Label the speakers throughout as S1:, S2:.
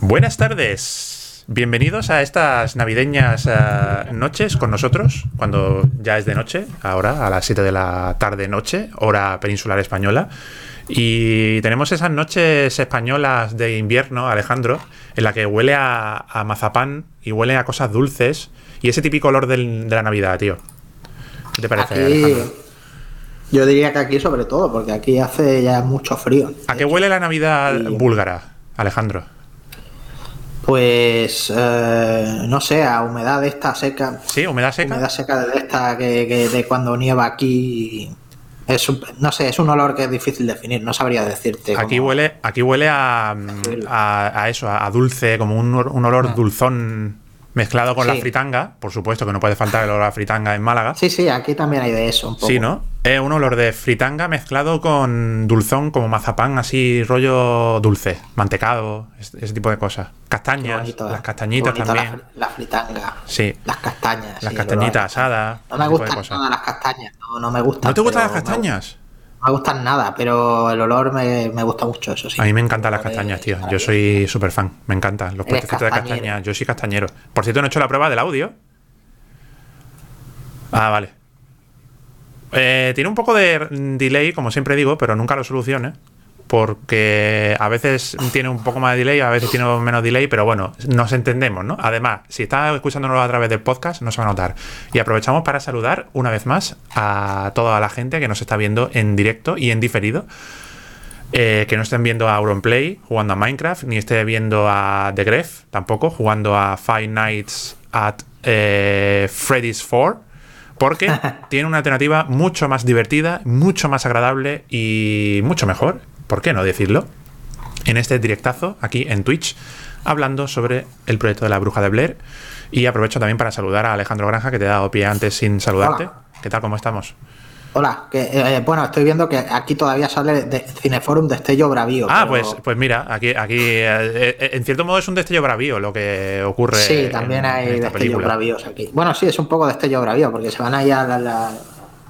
S1: Buenas tardes. Bienvenidos a estas navideñas eh, noches con nosotros, cuando ya es de noche, ahora a las 7 de la tarde noche, hora peninsular española. Y tenemos esas noches españolas de invierno, Alejandro, en la que huele a, a mazapán y huele a cosas dulces y ese típico olor del- de la Navidad, tío. ¿Qué te parece,
S2: Aquí,
S1: Alejandro?
S2: yo diría que aquí sobre todo, porque aquí hace ya mucho frío.
S1: ¿A qué huele la Navidad
S2: Y-
S1: búlgara, Alejandro?
S2: Pues eh, no sé, a humedad de esta seca,
S1: ¿Sí? ¿Humedad seca?
S2: humedad seca de esta que, que de cuando nieva aquí. Es un- no sé, es un olor que es difícil definir, no sabría decirte.
S1: Aquí
S2: cómo-
S1: huele, aquí huele a, a, a eso, a dulce, como un, un olor dulzón mezclado con la fritanga. Por supuesto que no puede faltar el olor a fritanga en Málaga.
S2: Sí, sí, aquí también hay de eso un poco.
S1: Sí, ¿no? Es un olor de fritanga mezclado con dulzón, como mazapán, así rollo dulce, mantecado, es- ese tipo de cosas. Castañas,
S2: bonito,
S1: las castañitas
S2: la
S1: también.
S2: La, fritanga.
S1: Sí.
S2: Las castañas.
S1: Las
S2: sí,
S1: castañitas asadas.
S2: No me gustan nada las castañas, no, no me gustan.
S1: ¿No te gustan las castañas?
S2: No me gustan nada, pero el olor me, me gusta mucho, eso sí.
S1: A mí me encantan las castañas, tío. Yo soy súper fan. Me encantan los puestecitos de castañas. Yo soy castañero. Por cierto, no he hecho la prueba del audio. Ah, vale. Eh, tiene un poco de delay, como siempre digo, pero nunca lo solucione. Porque a veces tiene un poco más de delay, a veces tiene menos delay, pero bueno, nos entendemos, ¿no? Además, si estás escuchándonos a través del podcast, no se va a notar. Y aprovechamos para saludar una vez más a toda la gente que nos está viendo en directo y en diferido. Eh, que no estén viendo a Auronplay jugando a Minecraft, ni esté viendo a The Gref tampoco, jugando a Five Nights at eh, Freddy's 4, porque tiene una alternativa mucho más divertida, mucho más agradable y mucho mejor, ¿por qué no decirlo? En este directazo, aquí en Twitch, hablando sobre el proyecto de la Bruja de Blair. Y aprovecho también para saludar a Alejandro Granja, que te he dado pie antes sin saludarte.
S2: Hola.
S1: ¿Qué tal? ¿Cómo estamos?
S2: Hola, que, eh, bueno, estoy viendo que aquí todavía sale de Cineforum Destello Bravío.
S1: Ah,
S2: pero-
S1: pues, pues mira, aquí, aquí eh, eh, en cierto modo es un destello bravío lo que ocurre.
S2: Sí, también
S1: en-
S2: hay
S1: en
S2: Destello. Bravíos aquí. Bueno, sí, es un poco Destello Bravío, porque se van ahí a, la- la-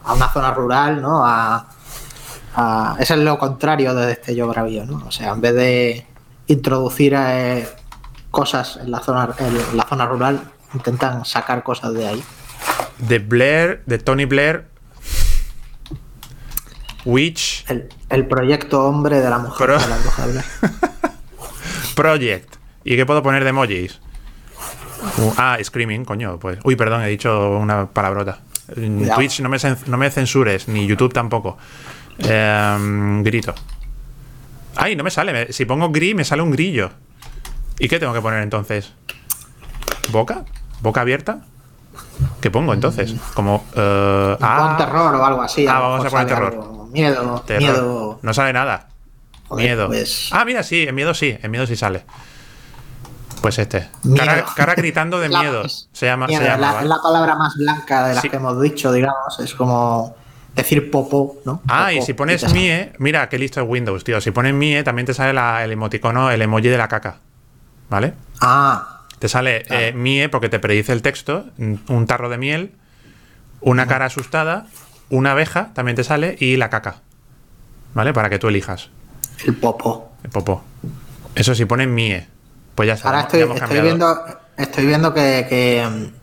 S2: a una zona rural, ¿no? A, a- ese es lo contrario de Destello Bravío, ¿no? O sea, en vez de introducir eh, cosas en la, zona, en la zona rural, intentan sacar cosas de ahí.
S1: De Blair, de Tony Blair, Witch
S2: El, el proyecto hombre de la mujer
S1: Pero-
S2: de la bruja de Blair.
S1: Project. ¿Y qué puedo poner de emojis? Uh, ah, Screaming, coño, pues. Uy, perdón, he dicho una palabrota. En. Twitch no me, no me censures, ni YouTube tampoco. Em, grito. Ay, no me sale. si pongo gris, me sale un grillo. ¿Y qué tengo que poner entonces? ¿Boca? ¿Boca abierta? ¿Qué pongo entonces? Como. eh,
S2: Pon
S1: ah,
S2: terror o algo así.
S1: Ah, vamos a poner terror.
S2: algo. Miedo,
S1: terror.
S2: miedo.
S1: No sale nada.
S2: Joder,
S1: miedo.
S2: pues-
S1: Ah, mira, sí, en miedo sí. En miedo sí sale. Pues este. Cara, cara gritando de miedo. Se llama.
S2: miedo,
S1: se llama
S2: la,
S1: ¿vale?
S2: es la palabra más blanca de las
S1: Sí.
S2: que hemos dicho, digamos. Es como decir popó, ¿no?
S1: Ah, y si pones. MIE, mira qué listo es Windows, tío. Si pones MIE, también te sale la- el emoticono, el emoji de la caca. ¿Vale?
S2: Ah,
S1: Te sale eh, MIE porque te predice el texto, un tarro de miel, una cara asustada, una abeja también te sale y la caca. ¿Vale? Para que tú elijas
S2: el popó.
S1: el popó. Eso si pones MIE, pues ya está.
S2: Ahora estoy, estoy viendo, estoy viendo que, que, mm,
S1: ¿Qué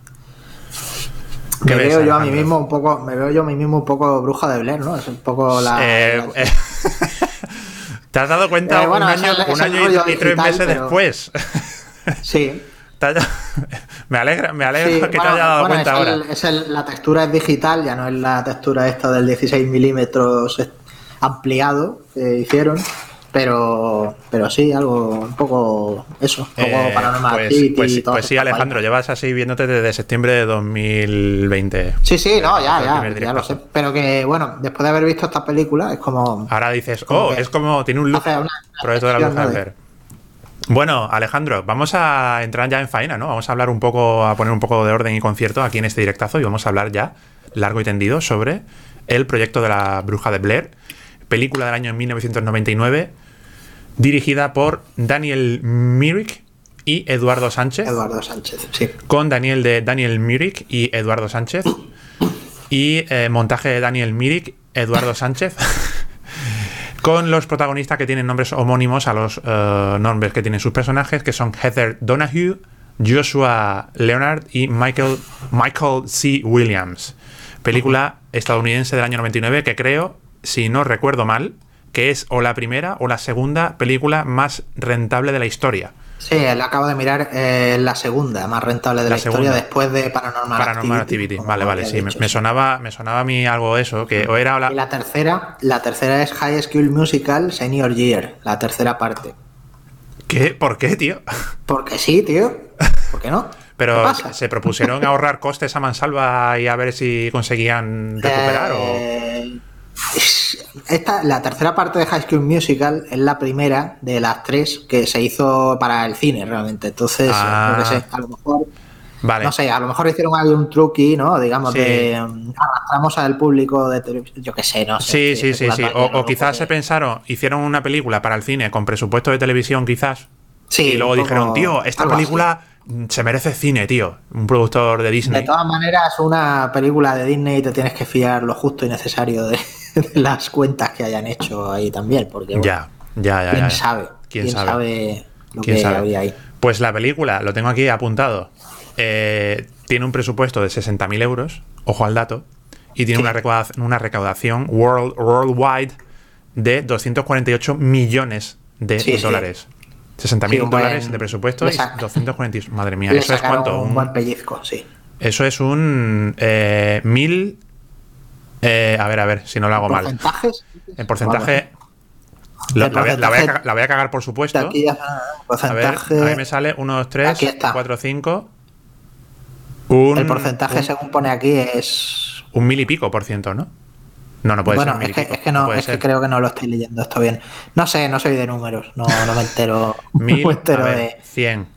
S2: me veo yo a mí mismo un poco, me veo yo a mí mismo un poco bruja de Blair, ¿no? Es un poco la.
S1: Eh,
S2: la-
S1: eh, ¿Te has dado cuenta
S2: Eh, bueno,
S1: un año,
S2: es
S1: un año y- tres meses
S2: pero-
S1: después?
S2: Sí.
S1: Me alegra, me alegra
S2: Sí,
S1: que te haya dado
S2: bueno,
S1: cuenta
S2: es
S1: ahora.
S2: el- es el- la textura es digital, ya no es la textura esta del 16 milímetros eh, ampliado que hicieron, pero pero sí, algo un poco eso, un poco
S1: Eh,
S2: Paranormal
S1: pues,
S2: Activity
S1: pues,
S2: y todas
S1: pues sí, Alejandro, llevas así viéndote desde septiembre de 2020.
S2: Sí, sí, no, ya, ya, ya lo sé. Pero que, bueno, después de haber visto esta película, es como.
S1: Ahora dices,
S2: Como
S1: oh, es como, tiene un look. proyecto de la bruja de. Bueno, Alejandro, vamos a entrar ya en faena, ¿no? Vamos a hablar un poco, a poner un poco de orden y concierto aquí en este directazo y vamos a hablar ya largo y tendido sobre el proyecto de la bruja de Blair, película del año 1999, dirigida por Daniel Myrick y Eduardo Sánchez.
S2: Eduardo Sánchez, sí.
S1: con Daniel de Daniel Myrick y Eduardo Sánchez. Y eh, montaje de Daniel Myrick, Eduardo Sánchez. con los protagonistas que tienen nombres homónimos a los eh, nombres que tienen sus personajes, que son Heather Donahue, Joshua Leonard y Michael, Michael C. Williams. Película estadounidense del año 99 que creo, si no recuerdo mal, que es o la primera o la segunda película más rentable de la historia.
S2: Sí, le acabo de mirar eh, la segunda más rentable de la, historia después de Paranormal,
S1: Paranormal Activity. Vale, vale, sí, me, sonaba, me sonaba a mí algo eso, que o era
S2: la... Y la tercera, la tercera es High School Musical Senior Year, la tercera parte.
S1: ¿Qué? ¿Por qué, tío?
S2: Porque sí, tío. ¿Por qué no?
S1: Pero se propusieron ahorrar costes a mansalva y a ver si conseguían recuperar o
S2: eh, esta, la tercera parte de High School Musical es la primera de las tres que se hizo para el cine realmente. Entonces, ah. a lo mejor. No sé, a lo mejor hicieron algún truqui, ¿no? Digamos, de mm, arrastramos al público de televisión. Yo qué sé, no
S1: sé. Sí, sí, sí, sí. O, quizás se pensaron, hicieron una película para el cine con presupuesto de televisión, quizás. Sí. Y luego dijeron, tío, esta película se merece cine, tío. Un productor de Disney.
S2: De todas maneras, una película de Disney te tienes que fiar lo justo y necesario de, las cuentas que hayan hecho ahí también. Porque,
S1: ya, ya, ya.
S2: ¿Quién sabe? ¿Quién, sabe? lo que había ahí?
S1: Pues la película, lo tengo aquí apuntado. Eh, tiene un presupuesto de 60.000 euros, ojo al dato, y tiene una, recaudación, una recaudación world, worldwide de 248 millones de dólares. 60 mil dólares de presupuesto y 240. Madre mía, ¿eso es cuánto?
S2: Un, buen pellizco, sí.
S1: Eso es un eh, mil. Eh, a ver, a ver, si no lo hago mal. En porcentaje. la, voy a, cagar, por supuesto.
S2: Aquí
S1: a ver, ahí me sale 1, 2, 3, 4, 5.
S2: el porcentaje, según pone aquí, es.
S1: Un mil y pico por ciento, ¿no? No, no puede
S2: ser. Bueno, es, que, es que, no, es que creo que no lo estoy leyendo esto bien. No sé, no soy de números, no, no me entero.
S1: Mil, no me entero a ver, de. 100.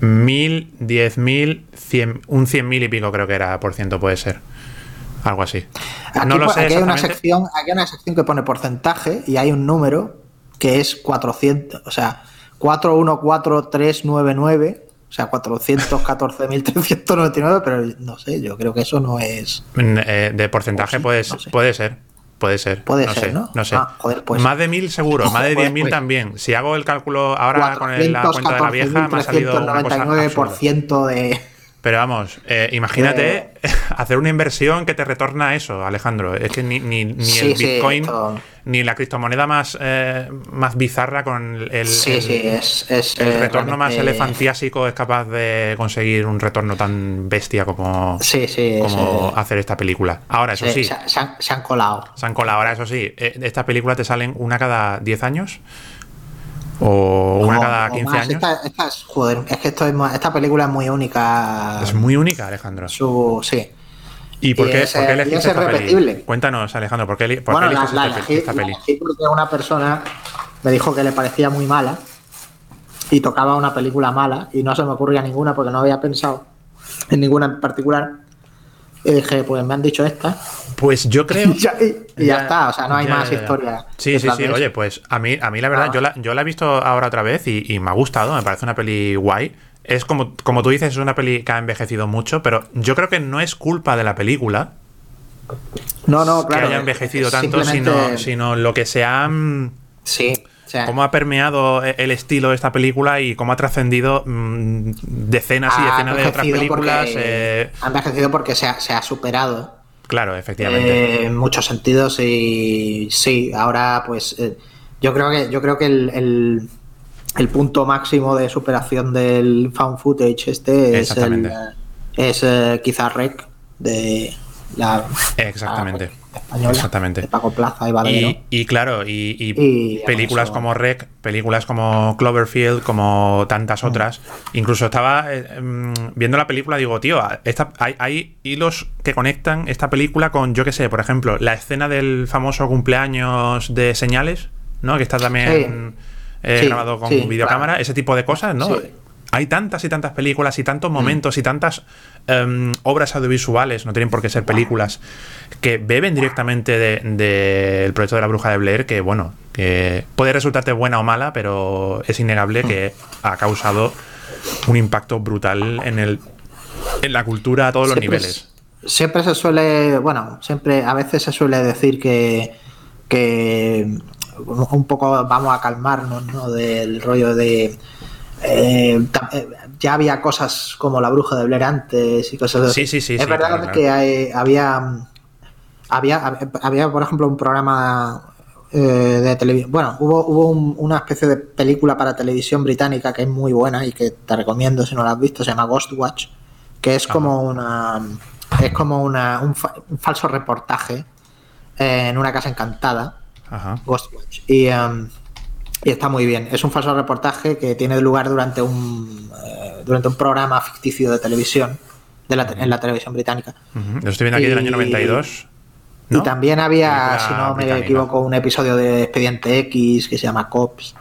S1: Mil, diez mil, cien, un cien mil y pico creo que era por ciento, puede ser. Algo así.
S2: Aquí, no lo sé aquí hay, una sección, aquí hay una sección que pone porcentaje y hay un número que es 400, o sea, 414399 o sea, 414.399, pero no sé, yo creo que eso no es.
S1: Mm, eh, de porcentaje puede, puede ser. Puede ser.
S2: Puede
S1: no
S2: ser,
S1: sé,
S2: ¿no?
S1: No sé.
S2: Ah, joder, pues.
S1: Más de mil seguro, más de 10.000 pues. también. Si hago el cálculo ahora con la cuenta de la vieja, me ha salido.
S2: 99% de.
S1: Pero vamos, eh, imagínate hacer una inversión que te retorna eso, Alejandro. Es que ni, ni, ni el Bitcoin, ni la criptomoneda más, eh, más bizarra con el, el, retorno más elefantiásico es capaz de conseguir un retorno tan bestia como, como hacer esta película. Ahora, eso sí.
S2: Se, han, colado.
S1: Se han colado. Ahora, eso sí, eh, estas películas te salen una cada 10 años o una cada 15 años.
S2: Esta, es, joder, es que esto esta película es muy única.
S1: Es muy única, Alejandro.
S2: Su, sí.
S1: ¿Y por qué, ¿por qué elegiste esta peli? Cuéntanos, Alejandro, ¿por qué, por
S2: bueno, la, elegí, esta peli? porque una persona me dijo que le parecía muy mala y tocaba una película mala y no se me ocurría ninguna porque no había pensado en ninguna en particular. Y dije, pues me han dicho esta.
S1: Pues yo creo.
S2: y, ya, está, o sea, no hay más historia.
S1: Sí, sí, sí. Oye, pues a mí, a mí la verdad, ah. yo, la, yo la he visto ahora otra vez y, me ha gustado, me parece una peli guay. Es como, como tú dices, es una peli que ha envejecido mucho, pero yo creo que no es culpa de la película.
S2: No, no, claro.
S1: Que haya envejecido tanto, sino, sino lo que se ha.
S2: Sí
S1: cómo ha permeado e-, el estilo de esta película y cómo ha trascendido mm, decenas y decenas de otras películas.
S2: Eh... Ha envejecido porque se ha, superado.
S1: Claro, efectivamente.
S2: Eh, en muchos sentidos y sí, ahora pues eh, yo creo que yo creo que el, punto máximo de superación del found footage este es, el, es eh, quizá Rec de la
S1: Exactamente española Exactamente.
S2: de Paco Plaza y
S1: Y, claro, y, películas como Rec, películas como Cloverfield, como tantas mm. otras. Incluso estaba eh, em, viendo la película digo, tío, esta, hay, hilos que conectan esta película con, yo qué sé, por ejemplo, la escena del famoso cumpleaños de señales, ¿no? Que está también eh, grabado con videocámara, ese tipo de cosas, ¿no? Hay tantas y tantas películas y tantos mm. momentos y tantas em, obras audiovisuales, no tienen por qué ser películas, que beben directamente del proyecto de la bruja de Blair, que bueno, que puede resultarte buena o mala, pero es innegable que ha causado un impacto brutal en, el, en la cultura a todos los niveles.
S2: Siempre se suele, bueno, siempre, a veces se suele decir que, que un poco vamos a calmarnos, ¿no? Del rollo de... eh, eh, ya había cosas como la bruja de Blair antes y cosas así.
S1: Sí, sí, sí,
S2: Es
S1: sí,
S2: verdad
S1: claro,
S2: que hay- había, había, había, por ejemplo, un programa eh, de televisión. Bueno, hubo, hubo un- una especie de película para televisión británica que es muy buena y que te recomiendo si no la has visto. Se llama Ghostwatch, que es como una es como una, un, fa- un falso reportaje en una casa encantada.
S1: Ajá.
S2: Ghostwatch. Y, em, y está muy bien. Es un falso reportaje que tiene lugar durante un eh, durante un programa ficticio de televisión de la en la televisión británica.
S1: Ujú. Lo estoy viendo aquí del año
S2: Y-
S1: 92. ¿no?
S2: Y también había, si no me
S1: británica.
S2: equivoco, un episodio de Expediente X que se llama Cops,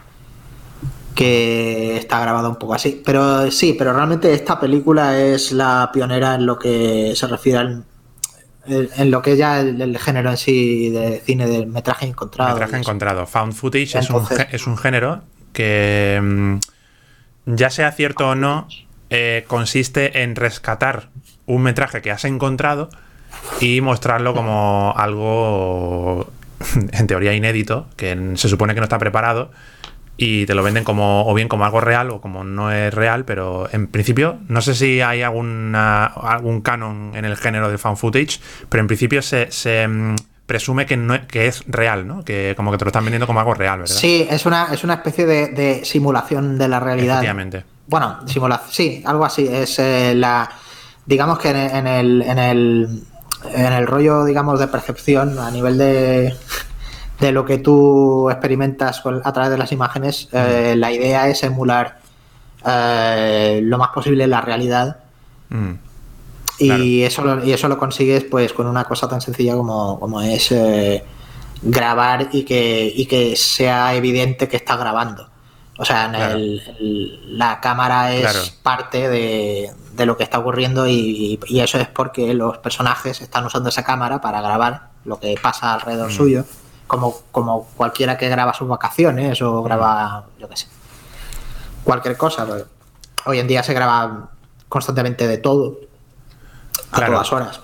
S2: que está grabado un poco así. Pero sí, pero realmente esta película es la pionera en lo que se refiere al en en lo que es ya el, el género en sí de cine de metraje encontrado.
S1: Metraje encontrado. Found footage es, un, es un género que, mm, ya sea cierto o no, eh, consiste en rescatar un metraje que has encontrado y mostrarlo como algo, en teoría, inédito, que se supone que no está preparado. Y te lo venden como, o bien como algo real o como no es real, pero en principio, no sé si hay alguna, algún canon en el género del fan footage, pero en principio se, se, mm, presume que, no, es- que es real, ¿no? Que como que te lo están vendiendo como algo real, ¿verdad?
S2: Sí, es una, es una especie de, de simulación de la realidad.
S1: Efectivamente.
S2: Bueno, simulación, sí, algo así. Es eh, la. Digamos que en, en el, en, el, en el rollo, digamos, de percepción, a nivel de, de lo que tú experimentas con- a través de las imágenes, eh, la idea es emular eh, lo más posible la realidad.
S1: Mm.
S2: Y,
S1: Claro.
S2: eso lo, y eso lo consigues pues con una cosa tan sencilla como, como es eh, grabar y que, y que sea evidente que está grabando. O sea, en
S1: Claro.
S2: el- el- la cámara es
S1: Claro.
S2: parte de, de lo que está ocurriendo y, y eso es porque los personajes están usando esa cámara para grabar lo que pasa alrededor
S1: Mm.
S2: suyo, como, como cualquiera que graba sus vacaciones o graba, yo qué sé, cualquier cosa. porque Hoy en día se graba constantemente de todo, a
S1: Claro.
S2: todas horas.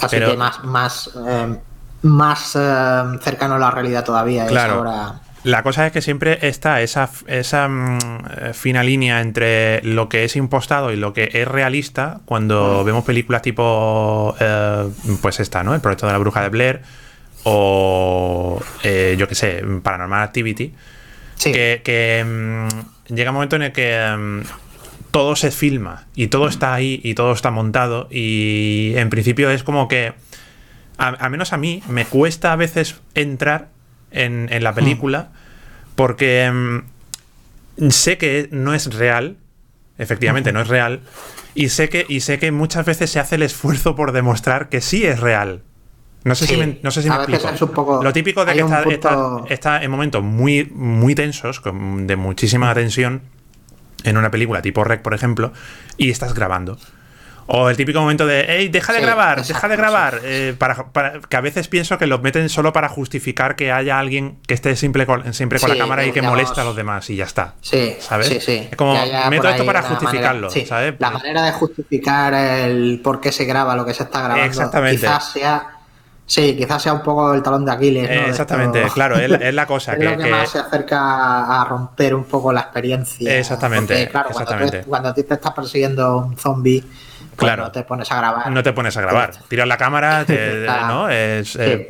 S2: Así
S1: Pero-
S2: que más, más, eh, más eh, cercano a la realidad todavía
S1: Claro.
S2: es ahora.
S1: La cosa es que siempre está esa, esa mm, eh, fina línea entre lo que es impostado y lo que es realista cuando vemos películas tipo, eh, pues esta, ¿no? El proyecto de la bruja de Blair o, eh, yo qué sé, Paranormal Activity.
S2: Sí,
S1: que, que, mm, llega un momento en el que mm, todo se filma y todo está ahí y todo está montado y en principio es como que a- al menos a mí me cuesta a veces entrar en, en la película porque mm, sé que no es real efectivamente no es real y sé que y sé que muchas veces se hace el esfuerzo por demostrar que sí es real no sé
S2: Sí,
S1: si me, no sé si me
S2: a veces
S1: explico.
S2: es un poco-
S1: Lo típico de que está,
S2: punto-
S1: está- está en momentos muy, muy tensos, con- de muchísima tensión, en una película tipo Rec, por ejemplo, y estás grabando. O el típico momento de, hey, deja de
S2: Sí,
S1: grabar,
S2: exacto,
S1: deja de grabar. eh, para, para- que a veces pienso que lo meten solo para justificar que haya alguien que esté siempre con, siempre con
S2: Sí,
S1: la cámara y que
S2: digamos-
S1: molesta a los demás y ya está.
S2: sí,
S1: ¿sabes?
S2: sí, sí.
S1: Es como,
S2: Que
S1: meto esto
S2: ahí
S1: para justificarlo,
S2: manera- sí,
S1: ¿sabes?
S2: La manera de justificar el por qué se graba lo que se está grabando.
S1: Exactamente.
S2: Quizás sea. Sí, quizás sea un poco el talón de Aquiles. ¿no?
S1: Eh, exactamente,
S2: esto-
S1: claro, es, es la cosa.
S2: es
S1: que,
S2: lo que,
S1: que-
S2: más se acerca a romper un poco la experiencia.
S1: Exactamente,
S2: Porque, claro, cuando, tú- cuando a ti te está persiguiendo un zombie, pues
S1: Claro.
S2: no te pones a grabar.
S1: no te pones a grabar. Tiras la cámara, te-
S2: Ah,
S1: ¿no? Es, eh.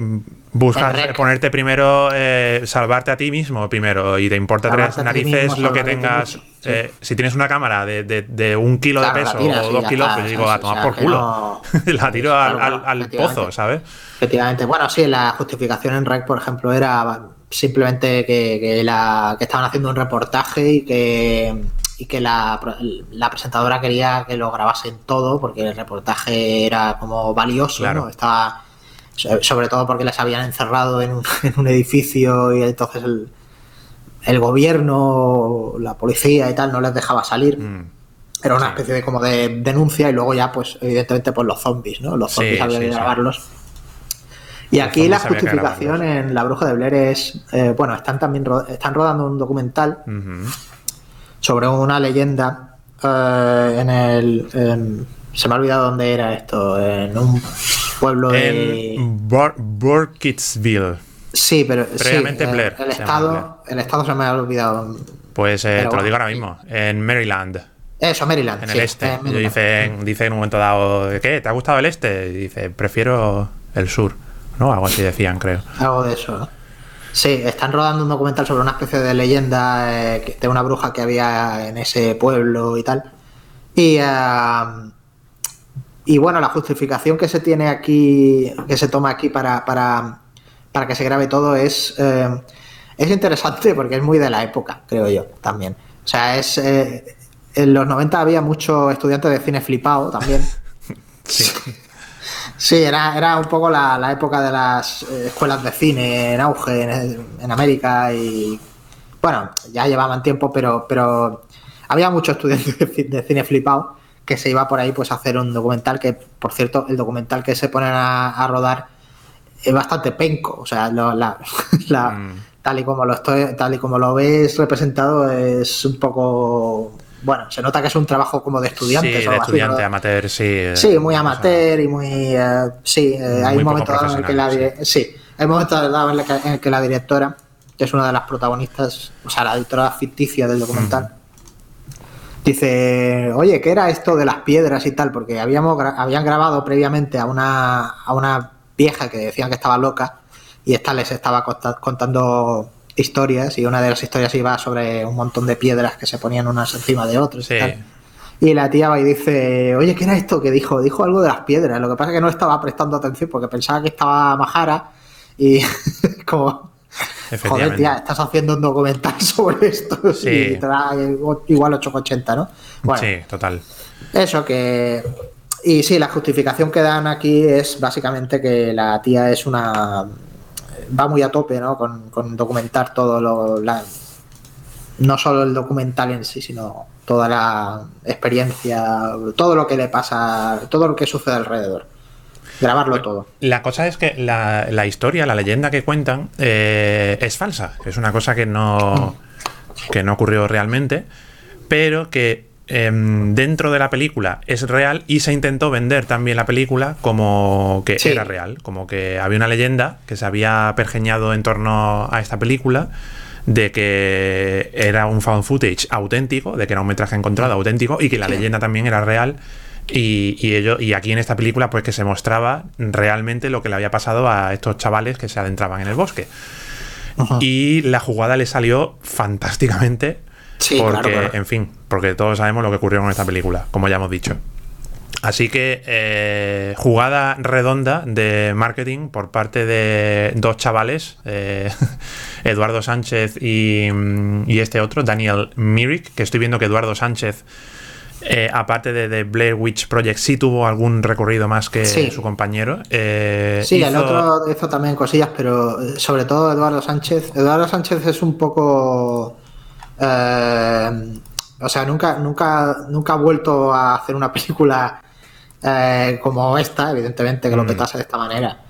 S1: Buscas ponerte primero, eh, salvarte a ti mismo primero y te importa tres
S2: Salvarte
S1: narices
S2: mismo,
S1: lo que tengas.
S2: sí.
S1: eh, si tienes una cámara de, de- de un kilo
S2: Claro,
S1: de peso
S2: tiras
S1: o dos kilos, pues digo, a tomar
S2: O sea,
S1: por culo.
S2: no-
S1: la tiro
S2: Claro,
S1: al, pozo, ¿sabes?
S2: Efectivamente. Bueno, sí, la justificación en REC, por ejemplo, era simplemente que, que la, que estaban haciendo un reportaje y que, y que la, la presentadora quería que lo grabasen todo porque el reportaje era como valioso,
S1: Claro.
S2: ¿no? Estaba, sobre todo porque les habían encerrado en un, en un edificio y entonces el, el gobierno, la policía y tal no les dejaba salir.
S1: Mm.
S2: Era una
S1: Sí.
S2: especie de como de denuncia y luego ya, pues, evidentemente, pues los zombies, ¿no? Los
S1: Sí,
S2: zombies había
S1: sí,
S2: que
S1: sí.
S2: grabarlos. Y
S1: Los
S2: aquí la
S1: había que
S2: justificación en La Bruja de Blair es, eh, bueno, están también ro- están rodando un documental sobre una leyenda eh, en el, en- se me ha olvidado dónde era esto, en un pueblo de,
S1: Bur- Burkittsville.
S2: Sí, pero
S1: Previamente
S2: sí, eh,
S1: Blair,
S2: El, estado, el estado se me ha olvidado.
S1: Pues eh, te lo digo ahora mismo, en Maryland,
S2: Eso, Maryland.
S1: en
S2: sí,
S1: el este.
S2: en
S1: dice, dice en un momento dado, ¿qué? ¿Te ha gustado el este? Y dice, prefiero el sur, ¿no? Algo así decían, creo.
S2: Algo de eso, ¿no? Sí, están rodando un documental sobre una especie de leyenda eh, de una bruja que había en ese pueblo y tal. Y, ah, y bueno, la justificación que se tiene aquí, que se toma aquí para, para, para que se grabe todo es, eh, es interesante porque es muy de la época, creo yo, también. O sea, es... eh, en los 90 había muchos estudiantes de cine flipado también.
S1: Sí.
S2: Sí, era, era un poco la, la época de las escuelas de cine en auge en, en América y bueno, ya llevaban tiempo, pero, pero había muchos estudiantes de, de cine flipado que se iba por ahí pues a hacer un documental que, por cierto, el documental que se ponen a, a rodar es bastante penco, o sea, lo- la, la-
S1: Mm.
S2: tal y como lo estoy, tal y como lo ves representado es un poco bueno, se nota que es un trabajo como de
S1: Sí, estudiante,
S2: ¿no?
S1: amateur, sí. eh,
S2: Sí, muy
S1: o sea,
S2: amateur y muy. eh, sí, eh, hay un momento dado en el que la, sí, hay un momento dado en el que, en el que la directora, que es una de las protagonistas, o sea, la directora ficticia del documental, dice: Oye, ¿qué era esto de las piedras y tal? Porque habíamos gra- habían grabado previamente a una, a una vieja que decían que estaba loca y esta les estaba conta- contando historias y una de las historias iba sobre un montón de piedras que se ponían unas encima de otras
S1: Sí.
S2: y tal. Y la tía va y dice, oye, ¿qué era esto que dijo? Dijo algo de las piedras. Lo que pasa es que no estaba prestando atención porque pensaba que estaba Majara y como, joder, tía, estás haciendo un documental sobre esto
S1: Sí.
S2: y te da igual 8,80, ¿no? Bueno,
S1: Sí, total.
S2: eso que... Y sí, la justificación que dan aquí es básicamente que la tía es una... Va muy a tope, ¿no? Con, con documentar todo lo... La, no solo el documental en sí, sino toda la experiencia, todo lo que le pasa, todo lo que sucede alrededor. Grabarlo todo.
S1: La cosa es que la, la historia, la leyenda que cuentan, eh, es falsa. Es una cosa que no, que no ocurrió realmente, pero que em, dentro de la película es real y se intentó vender también la película como que
S2: Sí.
S1: era real, como que había una leyenda que se había pergeñado en torno a esta película de que era un found footage auténtico, de que era un metraje encontrado auténtico y que la leyenda también era real y, y ello, y aquí en esta película pues que se mostraba realmente lo que le había pasado a estos chavales que se adentraban en el bosque.
S2: Ajá.
S1: Y la jugada le salió fantásticamente
S2: Sí,
S1: porque,
S2: claro, claro.
S1: en fin, porque todos sabemos lo que ocurrió con esta película, como ya hemos dicho. Así que eh, jugada redonda de marketing por parte de dos chavales, eh, Eduardo Sánchez y, mm, y este otro, Daniel Myrick, que estoy viendo que Eduardo Sánchez, eh, aparte de, de Blair Witch Project, sí tuvo algún recorrido más que
S2: Sí.
S1: su compañero. Eh,
S2: Sí, el otro hizo también cosillas, pero eh, sobre todo Eduardo Sánchez. Eduardo Sánchez es un poco. eh, o sea, nunca, nunca, nunca ha vuelto a hacer una película como esta, evidentemente, que lo
S1: Mm.
S2: petase de esta manera.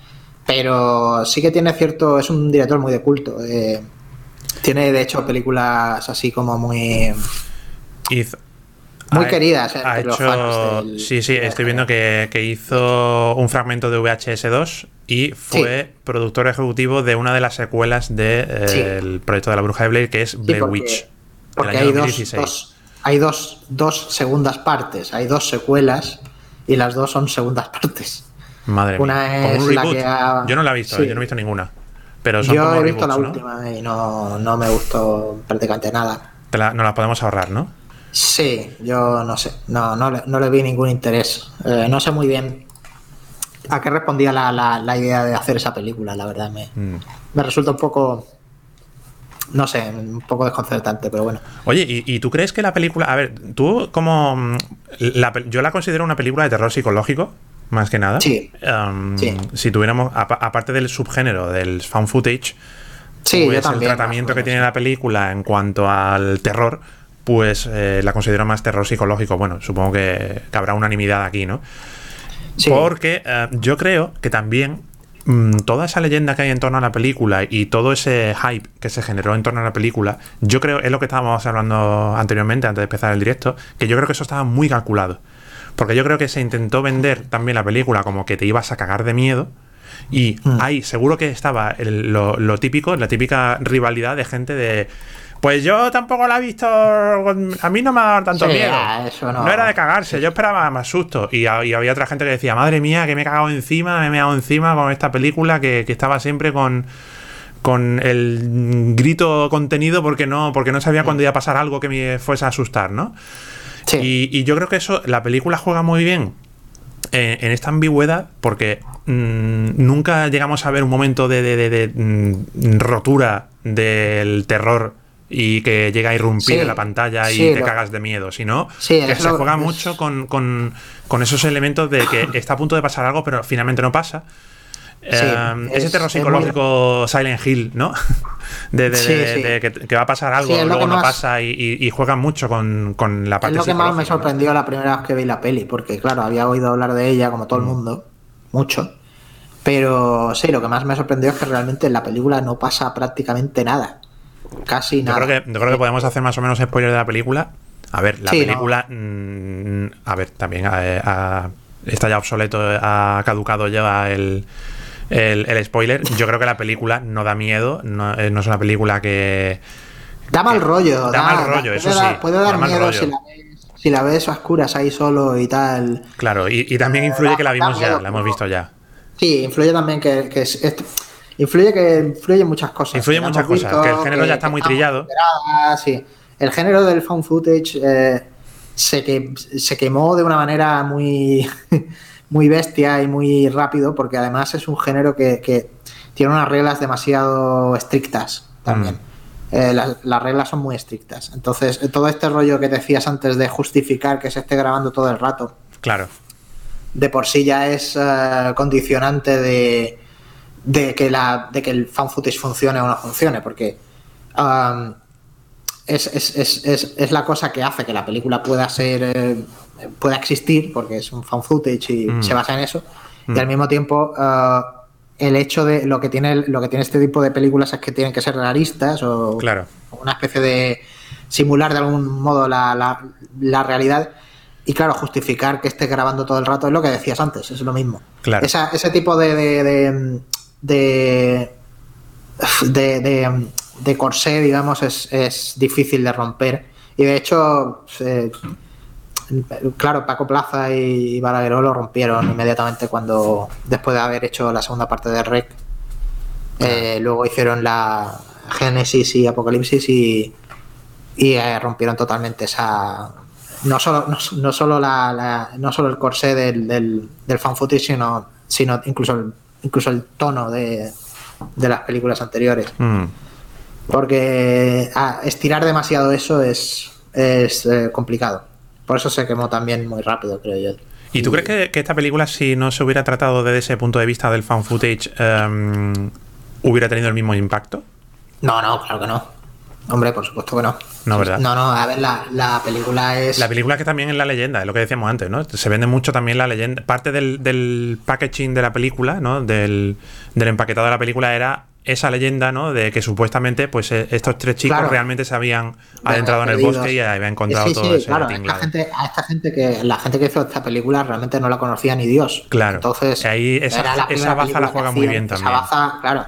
S2: Pero sí que tiene cierto. Es un director muy de culto. tiene, de hecho, películas así como muy.
S1: hizo-
S2: Muy
S1: ha-
S2: queridas
S1: ha
S2: los
S1: hecho-
S2: fans del-
S1: sí, sí, estoy viendo que, que hizo un fragmento de VHS 2 y fue productor ejecutivo de una de las secuelas del
S2: Sí.
S1: proyecto de la bruja de Blair, que es
S2: Sí,
S1: Blair
S2: porque-
S1: Witch.
S2: Porque
S1: del año
S2: hay, dos,
S1: 2016.
S2: dos- hay dos, dos segundas partes, hay dos secuelas y las dos son segundas partes.
S1: Madre
S2: una
S1: mía. Como
S2: es
S1: un
S2: la que ha-
S1: Yo no la he visto,
S2: Sí.
S1: yo no he visto ninguna. Pero son
S2: Yo
S1: como
S2: he visto la
S1: ¿no?
S2: última y no, no me gustó prácticamente nada.
S1: Te la- nos las podemos ahorrar, ¿no?
S2: Sí, yo no sé, no, no, le, no le vi ningún interés. Eh, no sé muy bien a qué respondía la, la- la idea de hacer esa película, la verdad. Me,
S1: Mm.
S2: me resulta un poco, no sé, un poco desconcertante, pero bueno.
S1: Oye, ¿y, y tú crees que la película... A ver, tú como... mm, la yo la considero una película de terror psicológico, más que nada.
S2: Sí.
S1: Um,
S2: Sí.
S1: Si tuviéramos, apa- aparte del subgénero del found footage,
S2: Sí, yo
S1: pues
S2: también.
S1: el tratamiento que tiene la película en cuanto al terror, pues eh, la considero más terror psicológico. Bueno, supongo que, que habrá unanimidad aquí, ¿no?
S2: Sí.
S1: Porque eh, yo creo que también mm, toda esa leyenda que hay en torno a la película y todo ese hype que se generó en torno a la película, yo creo, es lo que estábamos hablando anteriormente, antes de empezar el directo, que yo creo que eso estaba muy calculado. Porque yo creo que se intentó vender también la película como que te ibas a cagar de miedo. Y ahí seguro que estaba el- lo, lo típico, la típica rivalidad de gente de. Pues yo tampoco la he visto. A mí no me ha dado tanto
S2: Sí,
S1: miedo.
S2: eso no-
S1: era de cagarse, yo esperaba más susto. Y, ha- y había otra gente que decía, madre mía, que me he cagado encima, me he meado encima con esta película que, que estaba siempre con, con el grito contenido porque no, porque no sabía cuándo iba a pasar algo que me fuese a asustar, ¿no?
S2: Sí.
S1: Y, y yo creo que eso, la película juega muy bien eh, en esta ambigüedad porque mm, nunca llegamos a ver un momento de, de- de- de, mm, rotura del terror y que llega a irrumpir
S2: Sí,
S1: en la pantalla y
S2: sí,
S1: te
S2: lo-
S1: cagas de miedo, sino
S2: Sí,
S1: que
S2: es
S1: se
S2: lo-
S1: juega
S2: es-
S1: mucho con, con- con esos elementos de que está a punto de pasar algo, pero finalmente no pasa. Eh, ese
S2: es-
S1: terror
S2: es
S1: psicológico Silent Hill, ¿no? De, de-
S2: Sí,
S1: de-
S2: sí.
S1: de que, que va a pasar algo,
S2: es
S1: luego no
S2: más-
S1: pasa y, y, y juegan mucho con, con la
S2: Es
S1: parte
S2: lo que más me
S1: psicológica, ¿no?
S2: sorprendió la primera vez que vi la peli, porque claro, había oído hablar de ella como
S1: Mm.
S2: todo el mundo, mucho. Pero sí, lo que más me sorprendió es que realmente en la película no pasa prácticamente nada. Casi
S1: Yo
S2: nada.
S1: creo, que, yo creo que podemos hacer más o menos spoiler de la película. A ver, la
S2: Sí, no.
S1: película. mm, a ver, también está ya obsoleto, ha caducado ya el, el, el spoiler. Yo creo que la película no da miedo, no, eh, no es una película que.
S2: Da mal rollo.
S1: Da mal rollo, eso
S2: puede dar-
S1: sí,
S2: Puede
S1: da
S2: dar miedo si la, ves, si la ves a oscuras ahí solo y tal.
S1: Claro, y, y también
S2: Eh,
S1: influye que la vimos ya, la hemos visto ya.
S2: Sí, influye también que, que es, es- influye que influye muchas cosas.
S1: Influye
S2: que
S1: muchas cosas, que el género ya está muy trillado.
S2: sí. El género del found footage eh, se, que, se quemó de una manera muy, muy bestia y muy rápido, porque además es un género que, que tiene unas reglas demasiado estrictas también.
S1: Mm.
S2: Eh, las, las reglas son muy estrictas. Entonces, eh, todo este rollo que decías antes de justificar que se esté grabando todo el rato,
S1: Claro.
S2: de por sí ya es condicionante de, de, que la, de que el fan footage funcione o no funcione, porque um, es, es, es, es, es la cosa que hace que la película pueda ser eh, pueda existir, porque es un fan footage y
S1: Mm.
S2: se basa en eso,
S1: Mm.
S2: y al mismo tiempo eh, el hecho de lo que tiene lo que tiene este tipo de películas es que tienen que ser realistas o
S1: Claro.
S2: una especie de simular de algún modo la, la, la realidad y claro, justificar que esté grabando todo el rato es lo que decías antes, es lo mismo.
S1: Claro.
S2: Esa- ese tipo de de, de, de, de- de- de corsé, digamos, es, es difícil de romper. Y de hecho, eh, claro, Paco Plaza y Balagueró lo rompieron inmediatamente cuando, después de haber hecho la segunda parte de Rec, eh, luego hicieron la Génesis y Apocalipsis y, y eh, rompieron totalmente esa no solo no, no solo la, la- no solo el corsé del, del, del fan footage sino sino incluso el, incluso el tono de, de las películas anteriores
S1: Mm.
S2: porque ah, estirar demasiado eso es es eh, complicado por eso se quemó también muy rápido creo yo
S1: ¿Y tú crees que, que esta película, si no se hubiera tratado desde ese punto de vista del fan footage, em, hubiera tenido el mismo impacto?
S2: no no claro que no hombre por supuesto que no
S1: No, ¿verdad?
S2: no no a ver la, la película es
S1: La película que también es la leyenda, es lo que decíamos antes, ¿no? Se vende mucho también la leyenda. Parte del, del packaging de la película, ¿no? Del, del empaquetado de la película era esa leyenda, ¿no? De que supuestamente, pues eh, estos tres chicos
S2: Claro.
S1: realmente se habían adentrado en el bosque y habían encontrado
S2: Sí,
S1: todo
S2: sí,
S1: ese
S2: claro, esta gente, a esta gente que la gente que hizo esta película realmente no la conocía ni Dios.
S1: Claro.
S2: Entonces,
S1: Ahí esa- esa baza la juega muy bien
S2: Esa
S1: también.
S2: baza, claro.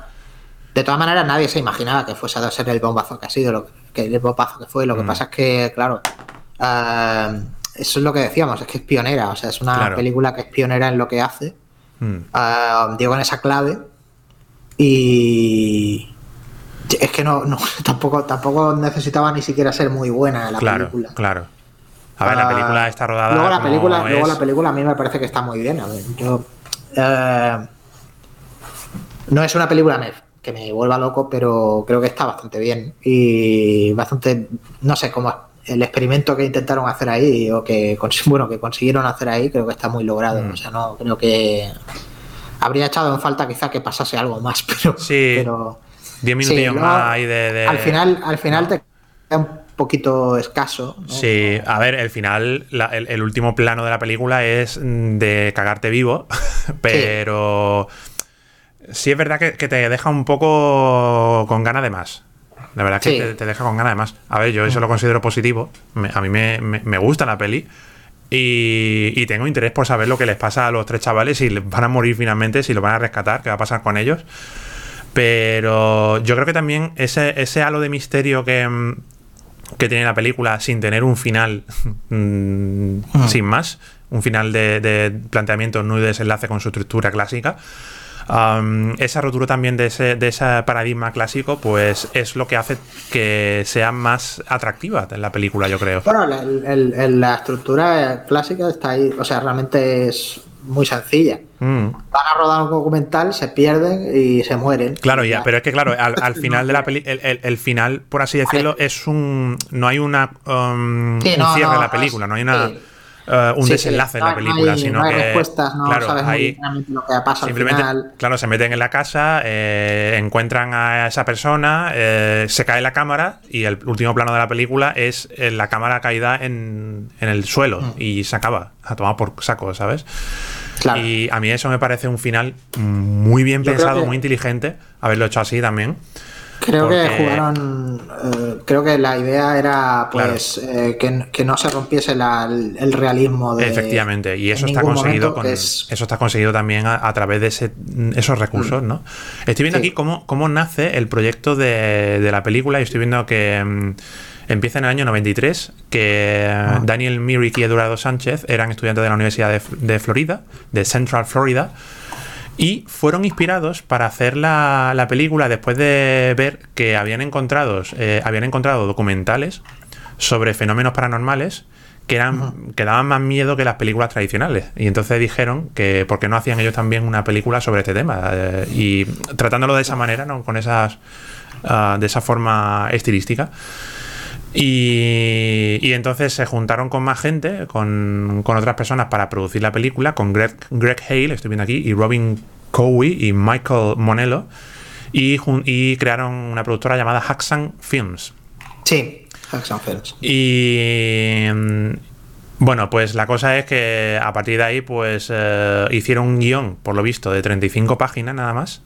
S2: De todas maneras, nadie se imaginaba que fuese a ser el bombazo que ha sido, lo que, el bombazo que fue. Lo que
S1: Mm.
S2: pasa es que, claro, eh, eso es lo que decíamos, es que es pionera. O sea, es una
S1: Claro.
S2: película que es pionera en lo que hace.
S1: Mm.
S2: Uh, dio con esa clave y es que no, no tampoco tampoco necesitaba ni siquiera ser muy buena la
S1: Claro,
S2: película.
S1: claro. A ver, la
S2: Ah,
S1: película está rodada.
S2: Luego la película, luego la película a mí me parece que está muy bien. A ver, yo eh, no es una película que me vuelva loco, pero creo que está bastante bien y bastante, no sé, como el experimento que intentaron hacer ahí o que bueno que consiguieron hacer ahí, creo que está muy logrado.
S1: Mm.
S2: O sea, no creo que habría echado en falta quizá que pasase algo más, pero
S1: Sí.
S2: pero
S1: 10 minutillos
S2: Sí,
S1: más ahí de, de-
S2: al final al final te queda un poquito escaso. ¿no?
S1: Sí, a ver, el final, la- el, el último plano de la película es de cagarte vivo, pero sí, es verdad que, que te deja un poco con ganas de más. La verdad que
S2: Sí.
S1: te, te deja con ganas de más. A ver, yo eso lo considero positivo. Me- a mí me, me- me gusta la peli. Y, y tengo interés por saber lo que les pasa a los tres chavales, si les van a morir finalmente, si lo van a rescatar, qué va a pasar con ellos. Pero yo creo que también ese, ese halo de misterio que, mm, que tiene la película sin tener un final mm, sin más, un final de, de planteamiento no y desenlace con su estructura clásica. Um, esa rotura también de ese, de ese paradigma clásico, pues es lo que hace que sea más atractiva en la película, yo creo.
S2: Bueno, la, el- el- la estructura clásica está ahí, o sea, realmente es muy sencilla.
S1: Mm.
S2: Van a rodar un documental, se pierden y se mueren.
S1: Claro, ya, pero es que claro, al, al final de la peli, el, el- el final, por así decirlo, es un, no hay una um,
S2: Sí,
S1: un
S2: no,
S1: cierre
S2: no,
S1: en la película, no hay una
S2: sí.
S1: Uh, un
S2: Sí, sí,
S1: desenlace en la película,
S2: hay-
S1: sino
S2: no hay
S1: que
S2: respuestas, no
S1: claro,
S2: sabes
S1: ahí
S2: lo que pasa al
S1: simplemente,
S2: final.
S1: claro, se meten en la casa, eh, encuentran a esa persona, eh, se cae la cámara y el último plano de la película es eh, la cámara caída en, en el suelo
S2: Mm.
S1: y se acaba, a tomar por saco, ¿sabes?
S2: Claro.
S1: Y a mí eso me parece un final muy bien
S2: Yo
S1: pensado,
S2: que-
S1: muy inteligente, haberlo hecho así también.
S2: Creo que jugaron. eh, creo que la idea era pues eh, que, que no se rompiese la- el, el realismo de.
S1: Efectivamente, y eso está conseguido con
S2: es-
S1: eso está conseguido también a, a través de ese- esos recursos, ¿no? Estoy viendo
S2: Sí.
S1: aquí cómo, cómo nace el proyecto de, de la película y estoy viendo que mm, empieza en el año 93, que
S2: Ah.
S1: Daniel Myrick y Eduardo Sánchez eran estudiantes de la Universidad de, de Florida, de Central Florida, y fueron inspirados para hacer la, la película después de ver que habían encontrado, eh, habían encontrado documentales sobre fenómenos paranormales que, eran, que daban más miedo que las películas tradicionales. Y entonces dijeron que por qué no hacían ellos también una película sobre este tema. eh, y tratándolo de esa manera, ¿no? con esas ah, de esa forma estilística. Y, y entonces se juntaron con más gente, con, con otras personas para producir la película, con Greg, Greg Hale, estoy viendo aquí, y Robin Cowie y Michael Monello, y, crearon una productora llamada Haxan Films.
S2: Sí, Action Films.
S1: Y mm, bueno, pues la cosa es que a partir de ahí, pues eh, hicieron un guion, por lo visto, de 35 páginas nada más.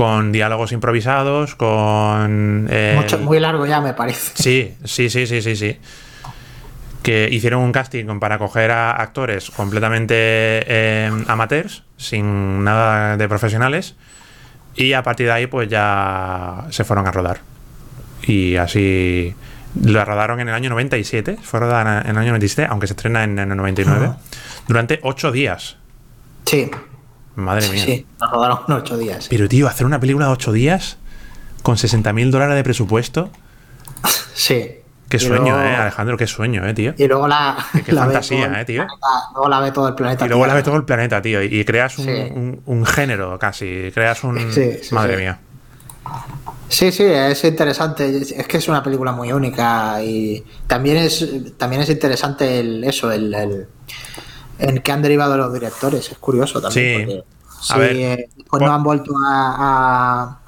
S1: Con diálogos improvisados, con. eh,
S2: Mucho- muy largo ya, me parece.
S1: Sí, sí, sí, sí, sí, sí. Que hicieron un casting para coger a actores completamente eh, amateurs, sin nada de profesionales. Y a partir de ahí, pues ya se fueron a rodar. Y así la rodaron en el año 97. Fue rodada en el año 97, aunque se estrena en, en el 99.
S2: Ajá.
S1: Durante ocho días.
S2: Sí,
S1: Madre mía.
S2: sí. Nos rodaron en ocho días.
S1: Pero, tío, hacer una película de ocho días con 60 mil dólares de presupuesto.
S2: Sí.
S1: Qué
S2: Y
S1: sueño,
S2: luego-
S1: eh, Alejandro, qué sueño, eh, tío.
S2: Y luego la.
S1: Qué
S2: la ve
S1: fantasía, eh, tío.
S2: planeta- luego la ve todo el planeta.
S1: Y luego la ves todo el planeta, tío. Y, y creas un,
S2: Sí.
S1: un- un género casi. Creas un.
S2: Sí, sí,
S1: Madre mía.
S2: Sí, sí, es interesante. Es es que es una película muy única y también es también es interesante el eso, el, el en qué han derivado los directores. Es curioso también.
S1: Sí.
S2: porque
S1: A
S2: sí,
S1: ver,
S2: eh, pues no han vuelto a,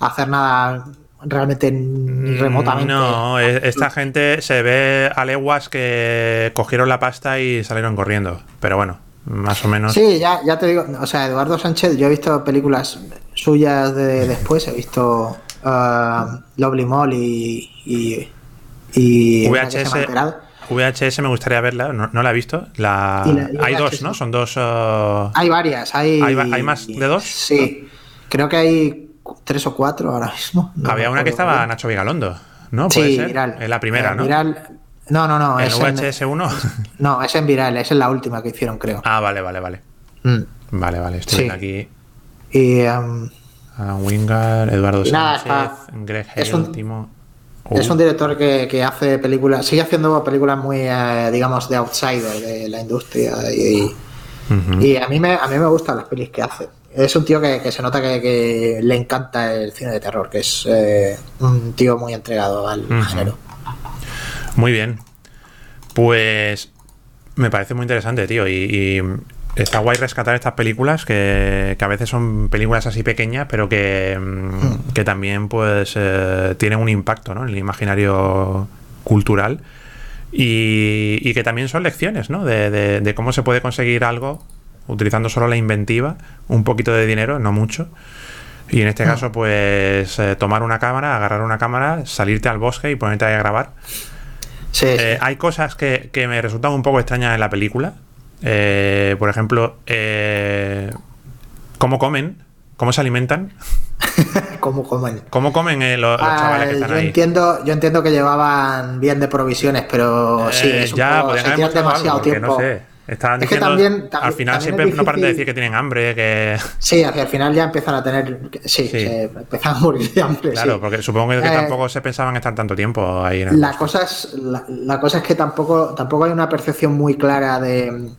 S2: hacer nada realmente ni remotamente.
S1: Mm, No, esta gente se ve a leguas que cogieron la pasta y salieron corriendo. Pero bueno, más o menos.
S2: Sí, ya, ya te digo, o sea, Eduardo Sánchez, yo he visto películas suyas de después, he visto uh, Lovely Molly y, y ha
S1: VHS. VHS me gustaría verla, no, no la he visto. La, hay dos, ¿no? Son dos. uh,
S2: Hay varias, hay...
S1: ¿Hay más de dos?
S2: Sí, creo que hay tres o cuatro ahora mismo. no
S1: había una que estaba
S2: bien.
S1: Nacho Vigalondo, ¿no? ¿Puede
S2: Sí,
S1: ser?
S2: Viral.
S1: En la primera,
S2: Eh,
S1: ¿no?
S2: Viral- No, no, no,
S1: en
S2: es en,
S1: VHS 1.
S2: no, es en Viral, es en la última que hicieron, creo.
S1: ah, vale, vale, vale.
S2: Mm.
S1: Vale, vale. Estoy
S2: Sí.
S1: aquí.
S2: Y um,
S1: a Wingard, Eduardo
S2: nada,
S1: Sánchez,
S2: está-
S1: Greg
S2: es un-
S1: Timo.
S2: Es
S1: Uh,
S2: un director que, que hace películas, sigue haciendo películas muy, eh, digamos, de outsider de la industria y, a mí me a mí me gustan las pelis que hace. Es un tío que, que se nota que, que le encanta el cine de terror, que es eh, un tío muy entregado al género.
S1: Muy bien. Pues me parece muy interesante, tío. Y, y está guay rescatar estas películas que, que a veces son películas así pequeñas, pero que, mm, que también pues eh, tienen un impacto ¿no? en el imaginario cultural. Y, y que también son lecciones, ¿no? De, de- de cómo se puede conseguir algo utilizando solo la inventiva, un poquito de dinero, no mucho. Y en este caso, pues eh, tomar una cámara, agarrar una cámara, salirte al bosque y ponerte ahí a grabar.
S2: Sí, sí.
S1: Eh, hay cosas que, que me resultan un poco extrañas en la película. Eh, por ejemplo, eh, cómo comen, cómo se alimentan,
S2: ¿Cómo comen?
S1: cómo comen eh, los, los
S2: Ah,
S1: chavales que están
S2: yo
S1: ahí.
S2: entiendo, yo entiendo que llevaban bien de provisiones, pero sí,
S1: Eh,
S2: es un
S1: ya,
S2: poco, se demasiado
S1: algo,
S2: tiempo.
S1: no sé. Estaban
S2: Es que también- también-
S1: al final
S2: también
S1: siempre
S2: es
S1: no paran de decir que tienen hambre, que...
S2: Sí, hacia el final ya empiezan a tener. Sí,
S1: Sí.
S2: se empiezan a morir de hambre.
S1: Claro,
S2: sí.
S1: porque supongo que
S2: Eh,
S1: tampoco se pensaban estar tanto tiempo ahí en el
S2: La cosa es, la, la cosa es que tampoco, tampoco hay una percepción muy clara de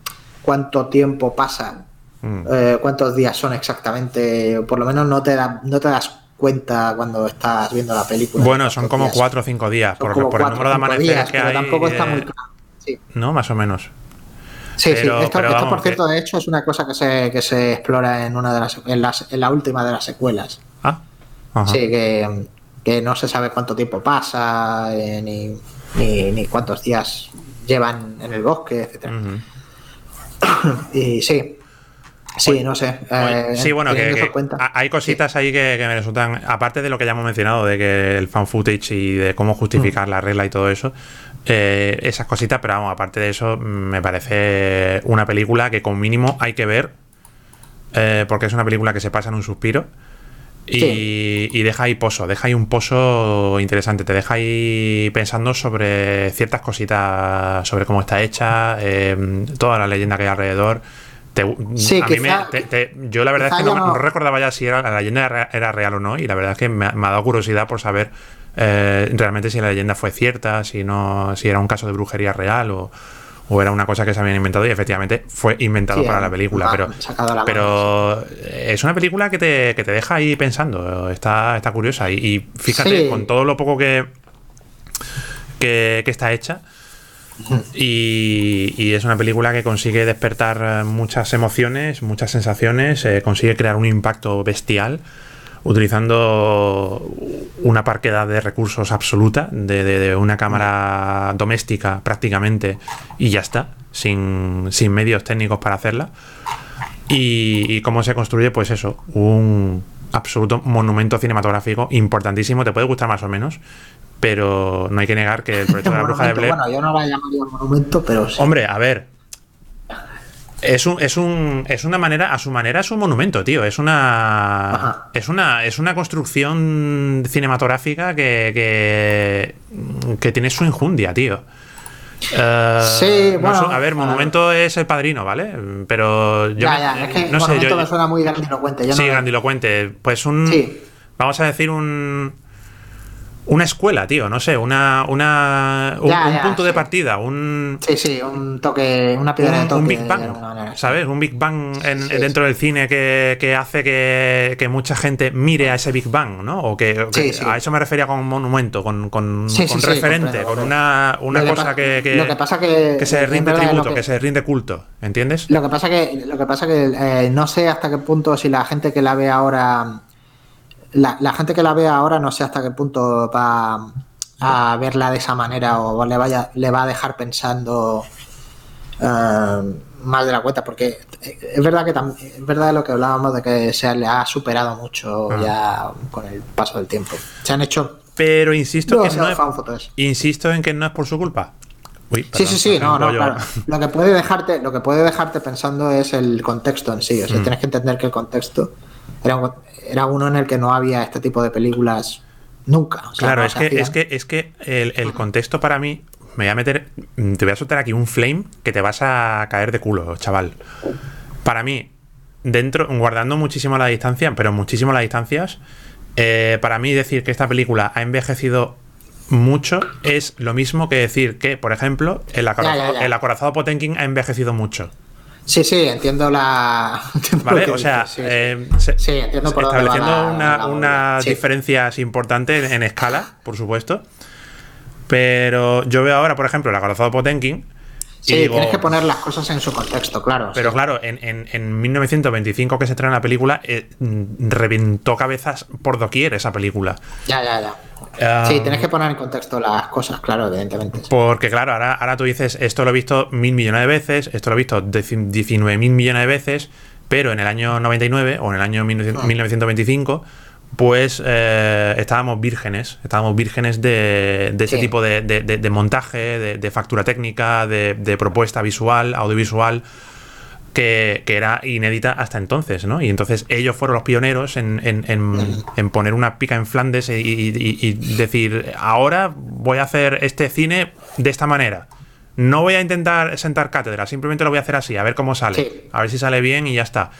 S2: cuánto tiempo pasa,
S1: Mm.
S2: eh, cuántos días son exactamente. Por lo menos no te, da- no te das cuenta cuando estás viendo la película.
S1: Bueno, son como
S2: días
S1: cuatro o cinco días,
S2: Son
S1: por, por el
S2: cuatro
S1: número de amaneceres que
S2: pero
S1: hay.
S2: tampoco está muy claro. Sí,
S1: ¿No? Más o menos.
S2: sí,
S1: Pero-
S2: sí. Esto,
S1: pero
S2: esto,
S1: vamos,
S2: por cierto,
S1: que-
S2: de hecho, es una cosa que se, que se explora en una de las, en, las, en la última de las secuelas.
S1: Ah, ajá.
S2: Sí, que, que no se sabe cuánto tiempo pasa, eh, ni, ni, ni cuántos días llevan en el bosque, etcétera.
S1: Ujú.
S2: Y sí, sí, no sé. eh,
S1: sí, bueno, que, hay cositas ahí que, que me resultan, aparte de lo que ya hemos mencionado, de que el fan footage y de cómo justificar
S2: Mm.
S1: la regla y todo eso, eh, esas cositas, pero vamos, aparte de eso, mm, me parece una película que con mínimo hay que ver, eh, porque es una película que se pasa en un suspiro. Y,
S2: Sí.
S1: y deja ahí pozo, deja ahí un pozo interesante, te deja ahí pensando sobre ciertas cositas, sobre cómo está hecha, eh, toda la leyenda que hay alrededor. Te-
S2: Sí,
S1: a mí
S2: quizá-
S1: me- te- te- yo la verdad es que no,
S2: no-
S1: recordaba ya si era, la leyenda era, era real o no, y la verdad es que me, ha- me ha dado curiosidad por saber eh, realmente si la leyenda fue cierta, si no, si era un caso de brujería real o, o era una cosa que se habían inventado y efectivamente fue inventado
S2: Sí,
S1: para la
S2: han-
S1: película. Pero,
S2: la
S1: es una película que te, que te deja ahí pensando, está, está curiosa. Y, y fíjate,
S2: Sí.
S1: con todo lo poco que, que, que está hecha. Y, y es una película que consigue despertar eh, muchas emociones, muchas sensaciones, eh, consigue crear un impacto bestial utilizando una parquedad de recursos absoluta, de, de- de una cámara doméstica prácticamente, y ya está, sin, sin medios técnicos para hacerla. Y, y cómo se construye, pues eso, un absoluto monumento cinematográfico importantísimo, te puede gustar más o menos, pero no hay que negar que el proyecto de la bruja de Blair...
S2: Bueno, yo no la llamaría monumento, pero sí.
S1: Hombre, a ver. Es un, es un. Es una manera. A su manera es un monumento, tío. Es una.
S2: Ajá.
S1: Es una. Es una construcción cinematográfica que. que, que tiene su injundia, tío. Eh,
S2: Sí,
S1: no
S2: bueno,
S1: sé, a ver,
S2: a
S1: monumento es el padrino, ¿vale? Pero yo.
S2: ya, ya, es que
S1: no sé,
S2: monumento
S1: yo.
S2: me suena muy grandilocuente. Yo
S1: sí,
S2: no-
S1: grandilocuente. Pues un.
S2: Sí.
S1: Vamos a decir un. Una escuela, tío, no sé, una, una un,
S2: Ya,
S1: un
S2: ya,
S1: punto de partida, un,
S2: Sí, sí, un toque, una piedra de
S1: un,
S2: toque.
S1: un Big
S2: de
S1: Bang. ¿sabes? Un Big Bang en-
S2: Sí,
S1: dentro del cine que, que hace que, que mucha gente mire a ese Big Bang, ¿no? O que, a eso me refería con un monumento, con, con, con referente, con una, una cosa que, que,
S2: lo que pasa que-
S1: que se rinde tributo, que- se rinde culto, ¿entiendes?
S2: Lo que pasa que, lo que pasa que eh, no sé hasta qué punto si la gente que la ve ahora, la, la gente que la ve ahora no sé hasta qué punto va a verla de esa manera o le vaya, le va a dejar pensando eh, más de la cuenta, porque es verdad que es verdad lo que hablábamos de que se le ha superado mucho
S1: Ah.
S2: ya con el paso del tiempo. Se han hecho
S1: Pero insisto, que no es, insisto en que no es por su culpa. Uy,
S2: Sí,
S1: perdón,
S2: sí, sí, no, no, claro. Lo que puede dejarte, lo que puede dejarte pensando es el contexto en sí. O sea,
S1: Mm.
S2: tienes que entender que el contexto era, era uno en el que no había este tipo de películas nunca. O sea,
S1: Claro,
S2: no
S1: es que, es que, es que el, el contexto para mí, me voy a meter, mm, te voy a soltar aquí un flame que te vas a caer de culo, chaval. Para mí, dentro, guardando muchísimo la distancia, pero muchísimo las distancias, eh, para mí decir que esta película ha envejecido mucho es lo mismo que decir que, por ejemplo, el acorazado,
S2: Ya, ya, ya.
S1: el acorazado Potenkin ha envejecido mucho.
S2: Sí, sí, entiendo la. entiendo
S1: ¿Vale? O sea,
S2: sí,
S1: eh,
S2: Sí, entiendo por
S1: estableciendo
S2: la-
S1: una-
S2: la
S1: unas diferencias importantes en, en escala, por supuesto. Pero yo veo ahora, por ejemplo, el acorazado Potenkin.
S2: Sí,
S1: digo,
S2: tienes que poner las cosas en su contexto, claro.
S1: Pero claro, en, en- en 1925 que se trae la película, eh, reventó cabezas por doquier esa película.
S2: Ya, ya, ya. Sí, tienes que poner en contexto las cosas, claro, evidentemente.
S1: Porque claro, ahora, ahora tú dices, esto lo he visto mil millones de veces, esto lo he visto 19 mil millones de veces, pero en el año 99 o en el año 1900
S2: Ah.
S1: 1925, pues eh, estábamos vírgenes, estábamos vírgenes de, de ese
S2: Sí.
S1: tipo de, de- de- de montaje, de, factura técnica, de propuesta visual, audiovisual, que, que era inédita hasta entonces, ¿no? Y entonces ellos fueron los pioneros en, en- en- en poner una pica en Flandes y, y- y- y decir, ahora voy a hacer este cine de esta manera. No voy a intentar sentar cátedra, simplemente lo voy a hacer así, a ver cómo sale.
S2: Sí.
S1: A ver si sale bien y ya está.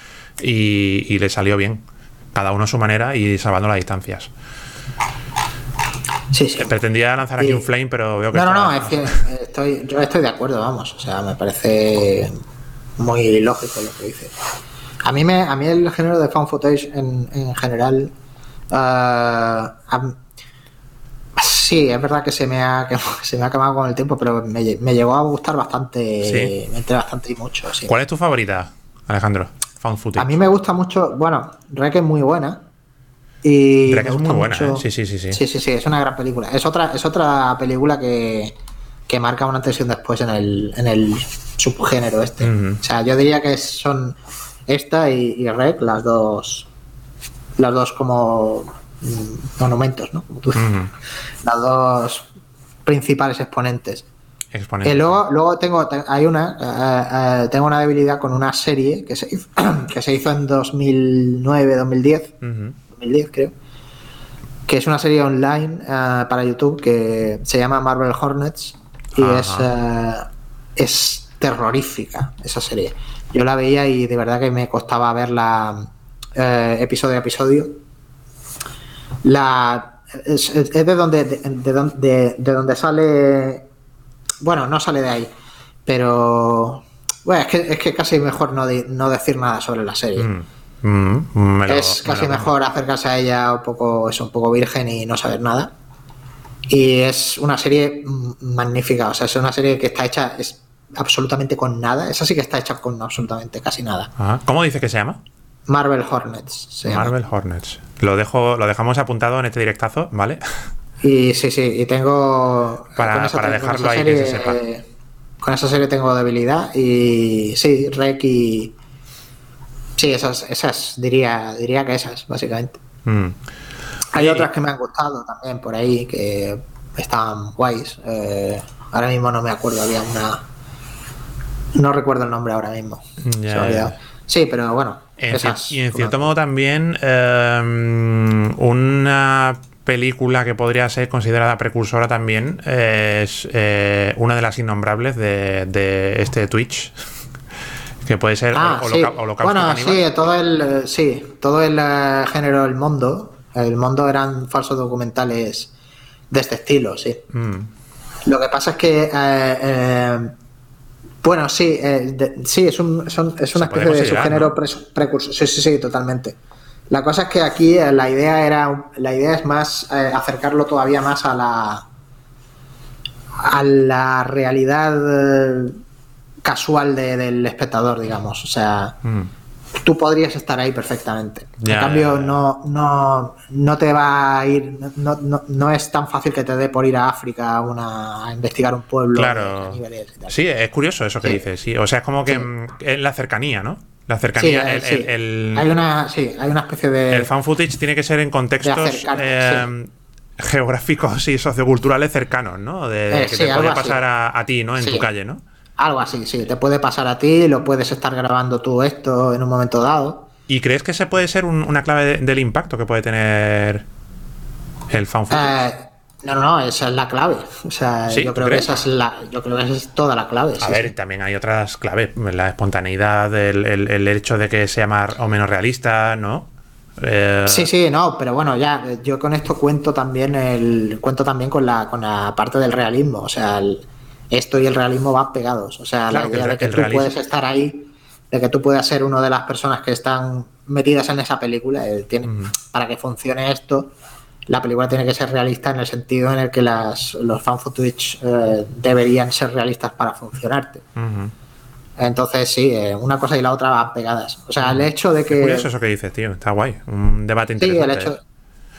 S1: Y, y le salió bien. Cada uno a su manera y salvando las distancias.
S2: Sí, sí.
S1: Pretendía lanzar aquí
S2: Sí.
S1: un flame, pero veo que.
S2: No, no, no, es que estoy, yo estoy de acuerdo, vamos. O sea, me parece muy lógico lo que dice. A mí, me, a mí el género de fan footage en, en general. ah, sí, es verdad que se me ha, que se me ha quemado con el tiempo, pero me, me llegó a gustar bastante.
S1: Sí.
S2: Me enteré bastante y mucho. Sí.
S1: ¿Cuál es tu favorita, Alejandro? Found footage.
S2: A mí me gusta mucho. Bueno, Rec es muy buena. Y
S1: Rec es muy buena,
S2: mucho-
S1: ¿eh? Sí, sí, sí, sí.
S2: Sí, sí, sí, es una gran película. Es otra, es otra película que, que marca una antes y un después en el, en el subgénero este. O sea, yo diría que son esta y, y Rec las dos. Las dos como mm, monumentos, ¿no? Como tú dices.
S1: Ujú.
S2: Las dos principales exponentes.
S1: Exponente.
S2: Eh, luego, luego tengo, te- hay una, eh, eh, tengo una debilidad con una serie que se hizo, que se hizo en 2009, 2010,
S1: Ujú.
S2: 2010 creo, que es una serie online eh, para YouTube que se llama Marvel Hornets y
S1: Ajá.
S2: es, es terrorífica esa serie. Yo la veía y de verdad que me costaba verla eh, episodio a episodio. La, es, es de donde de, de de- de donde sale bueno, no sale de ahí. Pero. Bueno, es que, es que casi mejor no, no decir nada sobre la serie.
S1: Mm. Mm, me lo-
S2: es
S1: me
S2: casi
S1: lo-
S2: mejor acercarse a ella un poco, es un poco virgen y no saber nada. Y es una serie magnífica. O sea, es una serie que está hecha es absolutamente con nada. Esa sí que está hecha con absolutamente casi nada.
S1: Ajá. ¿Cómo dice que se llama?
S2: Marvel Hornets se llama.
S1: Marvel Hornets. Lo dejo, lo dejamos apuntado en este directazo, ¿vale?
S2: Y sí, sí, y tengo.
S1: Para-
S2: esa-
S1: para
S2: con
S1: dejarlo ahí que se
S2: serie,
S1: sepa.
S2: eh, Con esa serie tengo debilidad y sí, Rec y. Sí, esas, esas diría, diría que esas, básicamente.
S1: Mm.
S2: Hay otras que me han gustado también por ahí que estaban guays. eh, ahora mismo no me acuerdo, había una. No recuerdo el nombre ahora mismo.
S1: Ya, ya.
S2: Sí, pero bueno.
S1: En cier-
S2: esas,
S1: y en cierto modo también eh, una película que podría ser considerada precursora también es eh, una de las innombrables de, de este Twitch que puede ser
S2: Ah,
S1: Holo-
S2: sí.
S1: Holocausto
S2: Bueno,
S1: Caníbal.
S2: sí, todo el, eh, sí, todo el eh, género El Mundo. El Mundo eran falsos documentales de este estilo, sí.
S1: Mm,
S2: Lo que pasa es que, eh, eh, bueno, sí, eh, de- sí, es, un, son- es una especie de subgénero
S1: ¿no?
S2: precursor. Sí, sí, sí, totalmente. La cosa es que aquí eh, la idea era, la idea es más eh, acercarlo todavía más a la, a la realidad casual de- del espectador, digamos. O sea,
S1: mm.
S2: Tú podrías estar ahí perfectamente. En cambio. No, no, no te va a ir, no, no, no es tan fácil que te dé por ir a África a, una, a investigar un pueblo. de
S1: Claro.
S2: caníbales y tal.
S1: Sí, es curioso eso que
S2: Sí.
S1: dices, sí. O sea, es como que
S2: Sí.
S1: es la cercanía, ¿no? La cercanía, el,
S2: sí.
S1: el- el-
S2: hay una, sí, hay una especie de.
S1: el fan footage tiene que ser en contextos eh, geográficos y socioculturales cercanos, ¿no? De,
S2: Eh,
S1: que
S2: sí,
S1: te puede pasar a, a ti, ¿no? En
S2: Sí.
S1: tu calle, ¿no?
S2: Algo así, sí. Te puede pasar a ti, lo puedes estar grabando tú esto en un momento dado.
S1: ¿Y crees que ese puede ser un- una clave de- del impacto que puede tener el fan?
S2: Eh, no, no, esa es la clave. O sea,
S1: ¿Sí?
S2: yo
S1: ¿Tú
S2: creo que esa es la, yo creo que esa es toda la clave.
S1: a
S2: sí,
S1: ver,
S2: sí.
S1: también hay otras claves. La espontaneidad, el, el- el hecho de que sea más o menos realista, ¿no? Eh,
S2: Sí, sí, no, pero bueno, ya, yo con esto cuento también el cuento también con la con la parte del realismo, o sea, el- esto y el realismo van pegados, o sea,
S1: Claro,
S2: la
S1: que
S2: idea
S1: el
S2: de que tú
S1: realismo-
S2: puedes estar ahí, de que tú puedas ser una de las personas que están metidas en esa película, eh, tiene, para que funcione esto, la película tiene que ser realista en el sentido en el que las, los fan footage eh, deberían ser realistas para funcionarte. Entonces, sí, eh, una cosa y la otra van pegadas. O sea, el hecho de que...
S1: Curioso eso que dices, tío. Está guay. Un debate
S2: Sí,
S1: interesante.
S2: el hecho,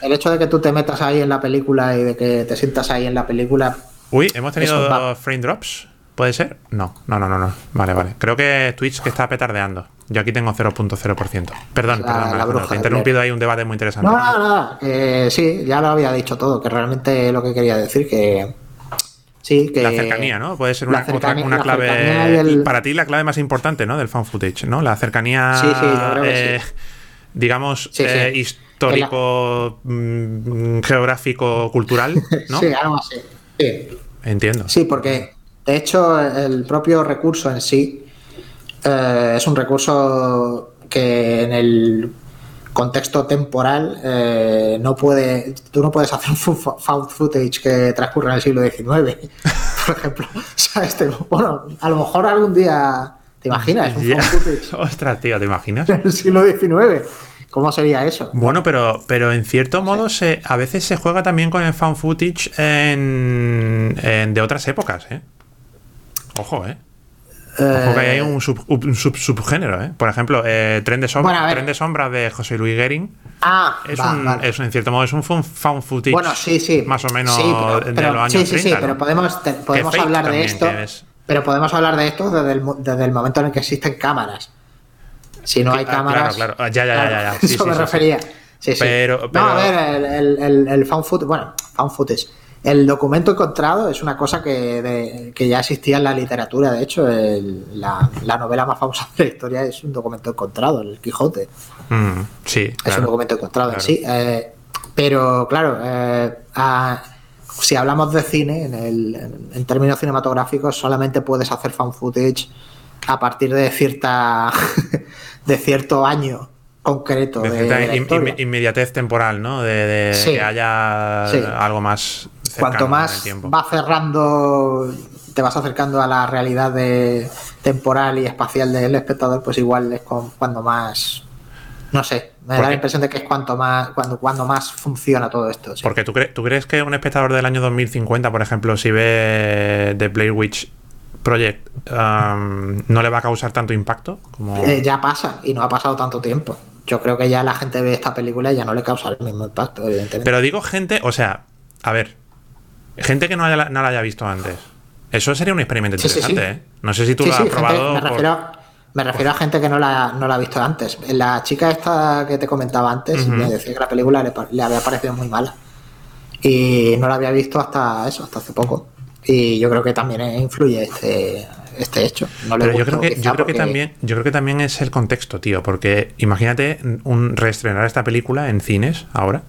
S2: el hecho de que tú te metas ahí en la película y de que te sientas ahí en la película.
S1: Uy, ¿hemos tenido
S2: Eso
S1: frame drops? ¿Puede ser? No, no, no, no, no. Vale, vale. Creo que Twitch que está petardeando. Yo aquí tengo 0.0%. Perdón,
S2: La-
S1: perdón,
S2: la bruja
S1: te he interrumpido ahí un debate muy interesante.
S2: No, no, no, que sí, ya lo había dicho todo, que realmente lo que quería decir, que sí, que...
S1: La cercanía, ¿no? Puede ser una, otra- una
S2: la
S1: clave. Para ti, la clave más importante, ¿no? Del fan footage, ¿no? La cercanía.
S2: Sí, sí, yo creo que
S1: eh, Digamos,
S2: Sí,
S1: eh, histórico, mm, geográfico, cultural, ¿no?
S2: Sí, algo así. Sí.
S1: Entiendo.
S2: Sí, porque de hecho el propio recurso en sí eh, es un recurso que en el contexto temporal eh, no puede, tú no puedes hacer un found footage que transcurra en el siglo XIX, por ejemplo. ¿Sabes? Te- bueno, a lo mejor algún día te imaginas un found footage
S1: Ostras, tío, ¿te imaginas?
S2: en el siglo XIX. ¿Cómo sería eso?
S1: Bueno, pero, pero en cierto modo se, a veces se juega también con el fan footage en, en- de otras épocas, ¿eh? Ojo, ¿eh? Ojo que hay un, sub- un sub- subgénero, ¿eh? Por ejemplo, eh, Tren, de sombra,
S2: Bueno.
S1: Tren de Sombra de José Luis Guerin
S2: Ah,
S1: es,
S2: va,
S1: un,
S2: vale.
S1: es, en cierto modo, es un fan footage
S2: Bueno, sí, sí.
S1: más o menos
S2: Sí, pero-
S1: de
S2: pero-
S1: los años
S2: sí, sí,
S1: 30,
S2: sí,
S1: ¿no?
S2: pero podemos, te- podemos hablar de esto. Pero podemos hablar de esto desde el, desde el momento en el que existen cámaras. Si no hay
S1: Ah,
S2: cámaras.
S1: claro, claro. Ya, ya, ya, ya, ya. Sí,
S2: Eso
S1: sí,
S2: me
S1: sí,
S2: refería. Sí, sí.
S1: Pero- pero-
S2: No, a ver, el, el, found footage. Bueno, found footage. El documento encontrado es una cosa que, de- que ya existía en la literatura. De hecho, el- la, la novela más famosa de la historia es un documento encontrado, el Quijote.
S1: Mm, sí,
S2: Es
S1: claro.
S2: un documento encontrado en sí. eh, pero claro, eh, a- si hablamos de cine, en, el- en términos cinematográficos, solamente puedes hacer fan footage a partir de cierta de cierto año concreto
S1: De
S2: de, la
S1: in- in- inmediatez temporal, ¿no? De, de
S2: Sí.
S1: que haya
S2: Sí.
S1: algo más
S2: Cuanto más va cerrando, te vas acercando a la realidad de, temporal y espacial del espectador, pues igual es con- cuando más, no sé, me da la impresión de que es cuanto más, cuando, cuando más funciona todo esto. sí.
S1: Porque tú, cre- tú crees que un espectador del año 2050, por ejemplo, si ve The Blair Witch Project, um, no le va a causar tanto impacto como...
S2: Eh, ya pasa y no ha pasado tanto tiempo. Yo creo que ya la gente ve esta película y ya no le causa el mismo impacto, evidentemente.
S1: Pero digo gente, o sea, a ver, gente que no, haya- no la haya visto antes. Eso sería un experimento
S2: Sí, sí, sí.
S1: interesante, ¿eh? No sé si tú lo has
S2: gente-
S1: probado.
S2: me,
S1: por-
S2: refiero, me refiero a gente que no la, no la ha visto antes. La chica esta que te comentaba antes
S1: Ujú.
S2: me decía que la película le, le había parecido muy mala. Y no la había visto hasta eso, hasta hace poco. Y yo creo que también influye este, este hecho. No le
S1: Pero yo creo que, yo creo que también, yo creo que también es el contexto, tío, porque imagínate un reestrenar esta película en cines ahora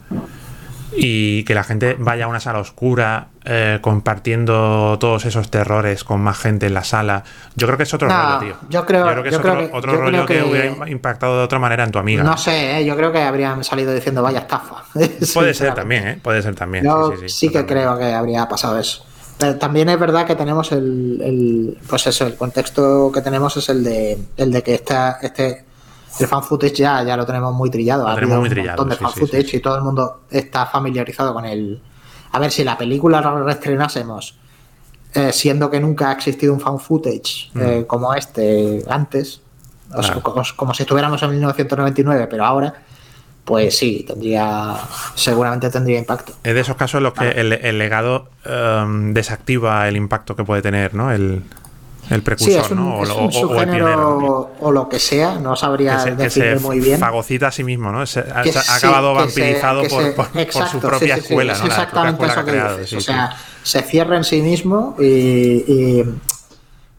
S1: y que la gente vaya a una sala oscura eh, compartiendo todos esos terrores con más gente en la sala. Yo creo que es otro
S2: No,
S1: rollo, tío.
S2: yo creo-
S1: que es
S2: yo
S1: otro,
S2: creo que-
S1: otro
S2: yo
S1: rollo que,
S2: que-
S1: hubiera impactado de otra manera en tu amiga.
S2: No sé, ¿eh? yo creo que habrían salido diciendo vaya estafa.
S1: Puede ser también, ¿eh? Puede ser también.
S2: Yo
S1: sí, sí,
S2: sí,
S1: sí,
S2: que creo que habría pasado eso. Pero también es verdad que tenemos el, el- pues eso, el contexto que tenemos es el de el de que esta, este el fan footage ya, ya lo tenemos muy trillado.
S1: Lo tenemos muy
S2: un
S1: trillado,
S2: montón de
S1: sí,
S2: fan
S1: sí,
S2: footage
S1: sí.
S2: y todo el mundo está familiarizado con el. A ver, si la película la reestrenásemos, eh, siendo que nunca ha existido un fan footage eh, como este antes, o
S1: Mm. Claro.
S2: como si estuviéramos en 1999, pero ahora, pues sí, tendría, seguramente tendría impacto.
S1: Es de esos casos en los que el, el legado em, desactiva el impacto que puede tener, ¿no? El, el precursor,
S2: es un,
S1: ¿no? O,
S2: es
S1: o- o el pionero.
S2: o lo que sea, no sabría
S1: que se, que
S2: definir
S1: se
S2: muy bien.
S1: fagocita a sí mismo, ¿no? Se, ha-
S2: sí,
S1: acabado vampirizado por,
S2: se-
S1: por- por
S2: exacto,
S1: su propia
S2: sí,
S1: escuela,
S2: es
S1: ¿no? La propia
S2: exactamente
S1: escuela
S2: eso
S1: que
S2: que
S1: creado.
S2: dices. o sea, se cierra en sí mismo y, y,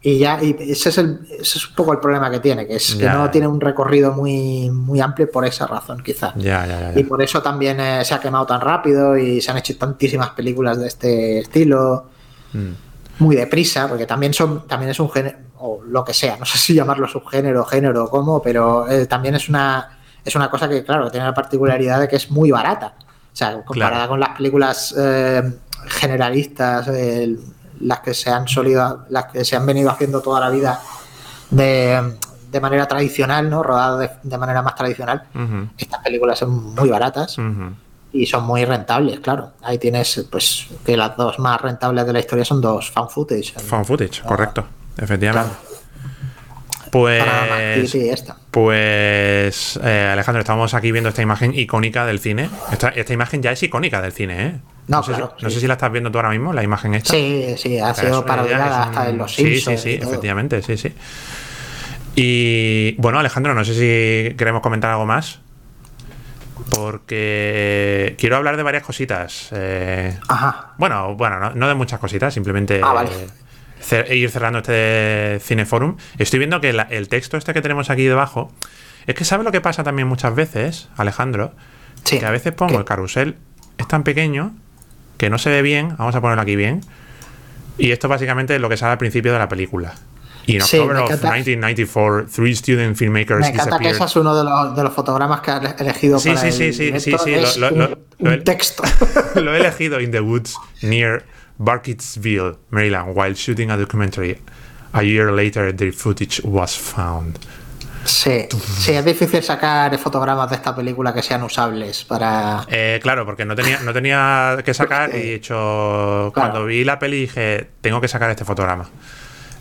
S2: y ya y ese, es el, ese es un poco el problema que tiene, que es que
S1: Ya.
S2: no tiene un recorrido muy, muy amplio por esa razón, quizá.
S1: Ya, ya.
S2: Y por eso también eh, se ha quemado tan rápido y se han hecho tantísimas películas de este estilo
S1: Mm.
S2: muy deprisa, porque también son, también es un género, o lo que sea, no sé si llamarlo subgénero, género o cómo, pero eh, también es una, es una cosa que, claro, tiene la particularidad de que es muy barata. O sea, comparada
S1: Claro.
S2: con las películas eh, generalistas, eh, las que se han solido, las que se han venido haciendo toda la vida de, de manera tradicional, ¿no? Rodadas de, de manera más tradicional. Estas películas son muy baratas y son muy rentables, claro. Ahí tienes, pues, que las dos más rentables de la historia son dos fan footage.
S1: Found footage, correcto. Efectivamente.
S2: Claro.
S1: Pues, pues eh, Alejandro, estamos aquí viendo esta imagen icónica del cine. Esta, esta imagen ya es icónica del cine, ¿eh?
S2: No,
S1: sé,
S2: claro,
S1: si, no
S2: sí.
S1: sé si la estás viendo tú ahora mismo, la imagen esta.
S2: Sí, sí, ha
S1: Pero
S2: sido parodiada
S1: un-
S2: hasta en los
S1: Sí,
S2: Simpsons.
S1: sí, sí, efectivamente, sí, sí. Y bueno, Alejandro, no sé si queremos comentar algo más. Porque quiero hablar de varias cositas. Eh,
S2: Ajá.
S1: bueno, bueno, no, no de muchas cositas, simplemente
S2: Ah, vale.
S1: eh, cer- ir cerrando este cineforum. Estoy viendo que la- el texto este que tenemos aquí debajo. Es que ¿sabes lo que pasa también muchas veces, Alejandro?
S2: Sí.
S1: Que a veces pongo
S2: ¿Qué?
S1: el carrusel, es tan pequeño que no se ve bien. Vamos a ponerlo aquí bien. Y esto básicamente es lo que sale al principio de la película. Y en
S2: Sí,
S1: of
S2: encanta.
S1: 1994, three student filmmakers
S2: Me encanta que ese es uno de los, de los fotogramas que has elegido
S1: Sí,
S2: para
S1: sí,
S2: el
S1: sí, sí, sí, sí,
S2: es
S1: lo- lo-
S2: un,
S1: lo- lo-
S2: un texto.
S1: lo he elegido in the woods near Barkitsville, Maryland, while shooting a documentary. A year later, the footage was found.
S2: Sí, sí, es difícil sacar fotogramas de esta película que sean usables para...
S1: Eh, claro, porque no tenía, no tenía que sacar y he hecho. Cuando vi la peli dije, tengo que sacar este fotograma.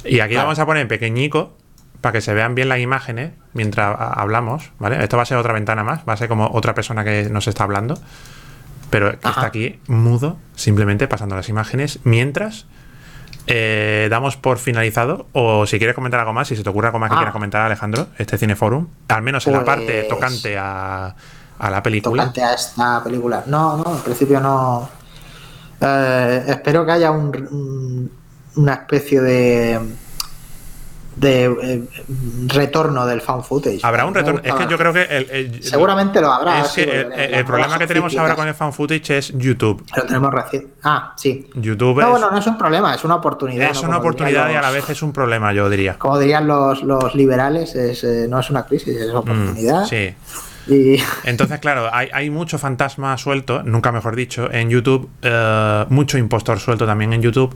S1: Y aquí lo vamos a poner en pequeñico para que se vean bien las imágenes mientras hablamos, ¿vale? Esto va a ser otra ventana más, va a ser como otra persona que nos está hablando, pero que está aquí mudo, simplemente pasando las imágenes mientras eh, damos por finalizado. O si quieres comentar algo más, si se te ocurre algo más que
S2: Ah.
S1: quieras comentar, Alejandro, este Cineforum, al menos en la parte
S2: Pues-
S1: tocante a, a la película.
S2: tocante a esta película. No, no, en principio no. Eh, espero que haya un, un- una especie de de eh, retorno del found footage.
S1: Habrá un retorno. Es que yo creo que. el- el-
S2: Seguramente lo habrá.
S1: Es
S2: sí,
S1: que el, problema que tenemos ahora con el fan footage es YouTube.
S2: Lo tenemos recién. Ah, sí.
S1: YouTube
S2: No,
S1: es,
S2: bueno, no es un problema, es una oportunidad.
S1: es
S2: ¿no?
S1: una oportunidad y a la vez es un problema, yo diría.
S2: Como dirían los, los liberales, es, eh, no es una crisis, es una oportunidad.
S1: Mm, Sí.
S2: Y
S1: Entonces, claro, hay, hay mucho fantasma suelto, nunca mejor dicho, en YouTube, eh, mucho impostor suelto también en YouTube.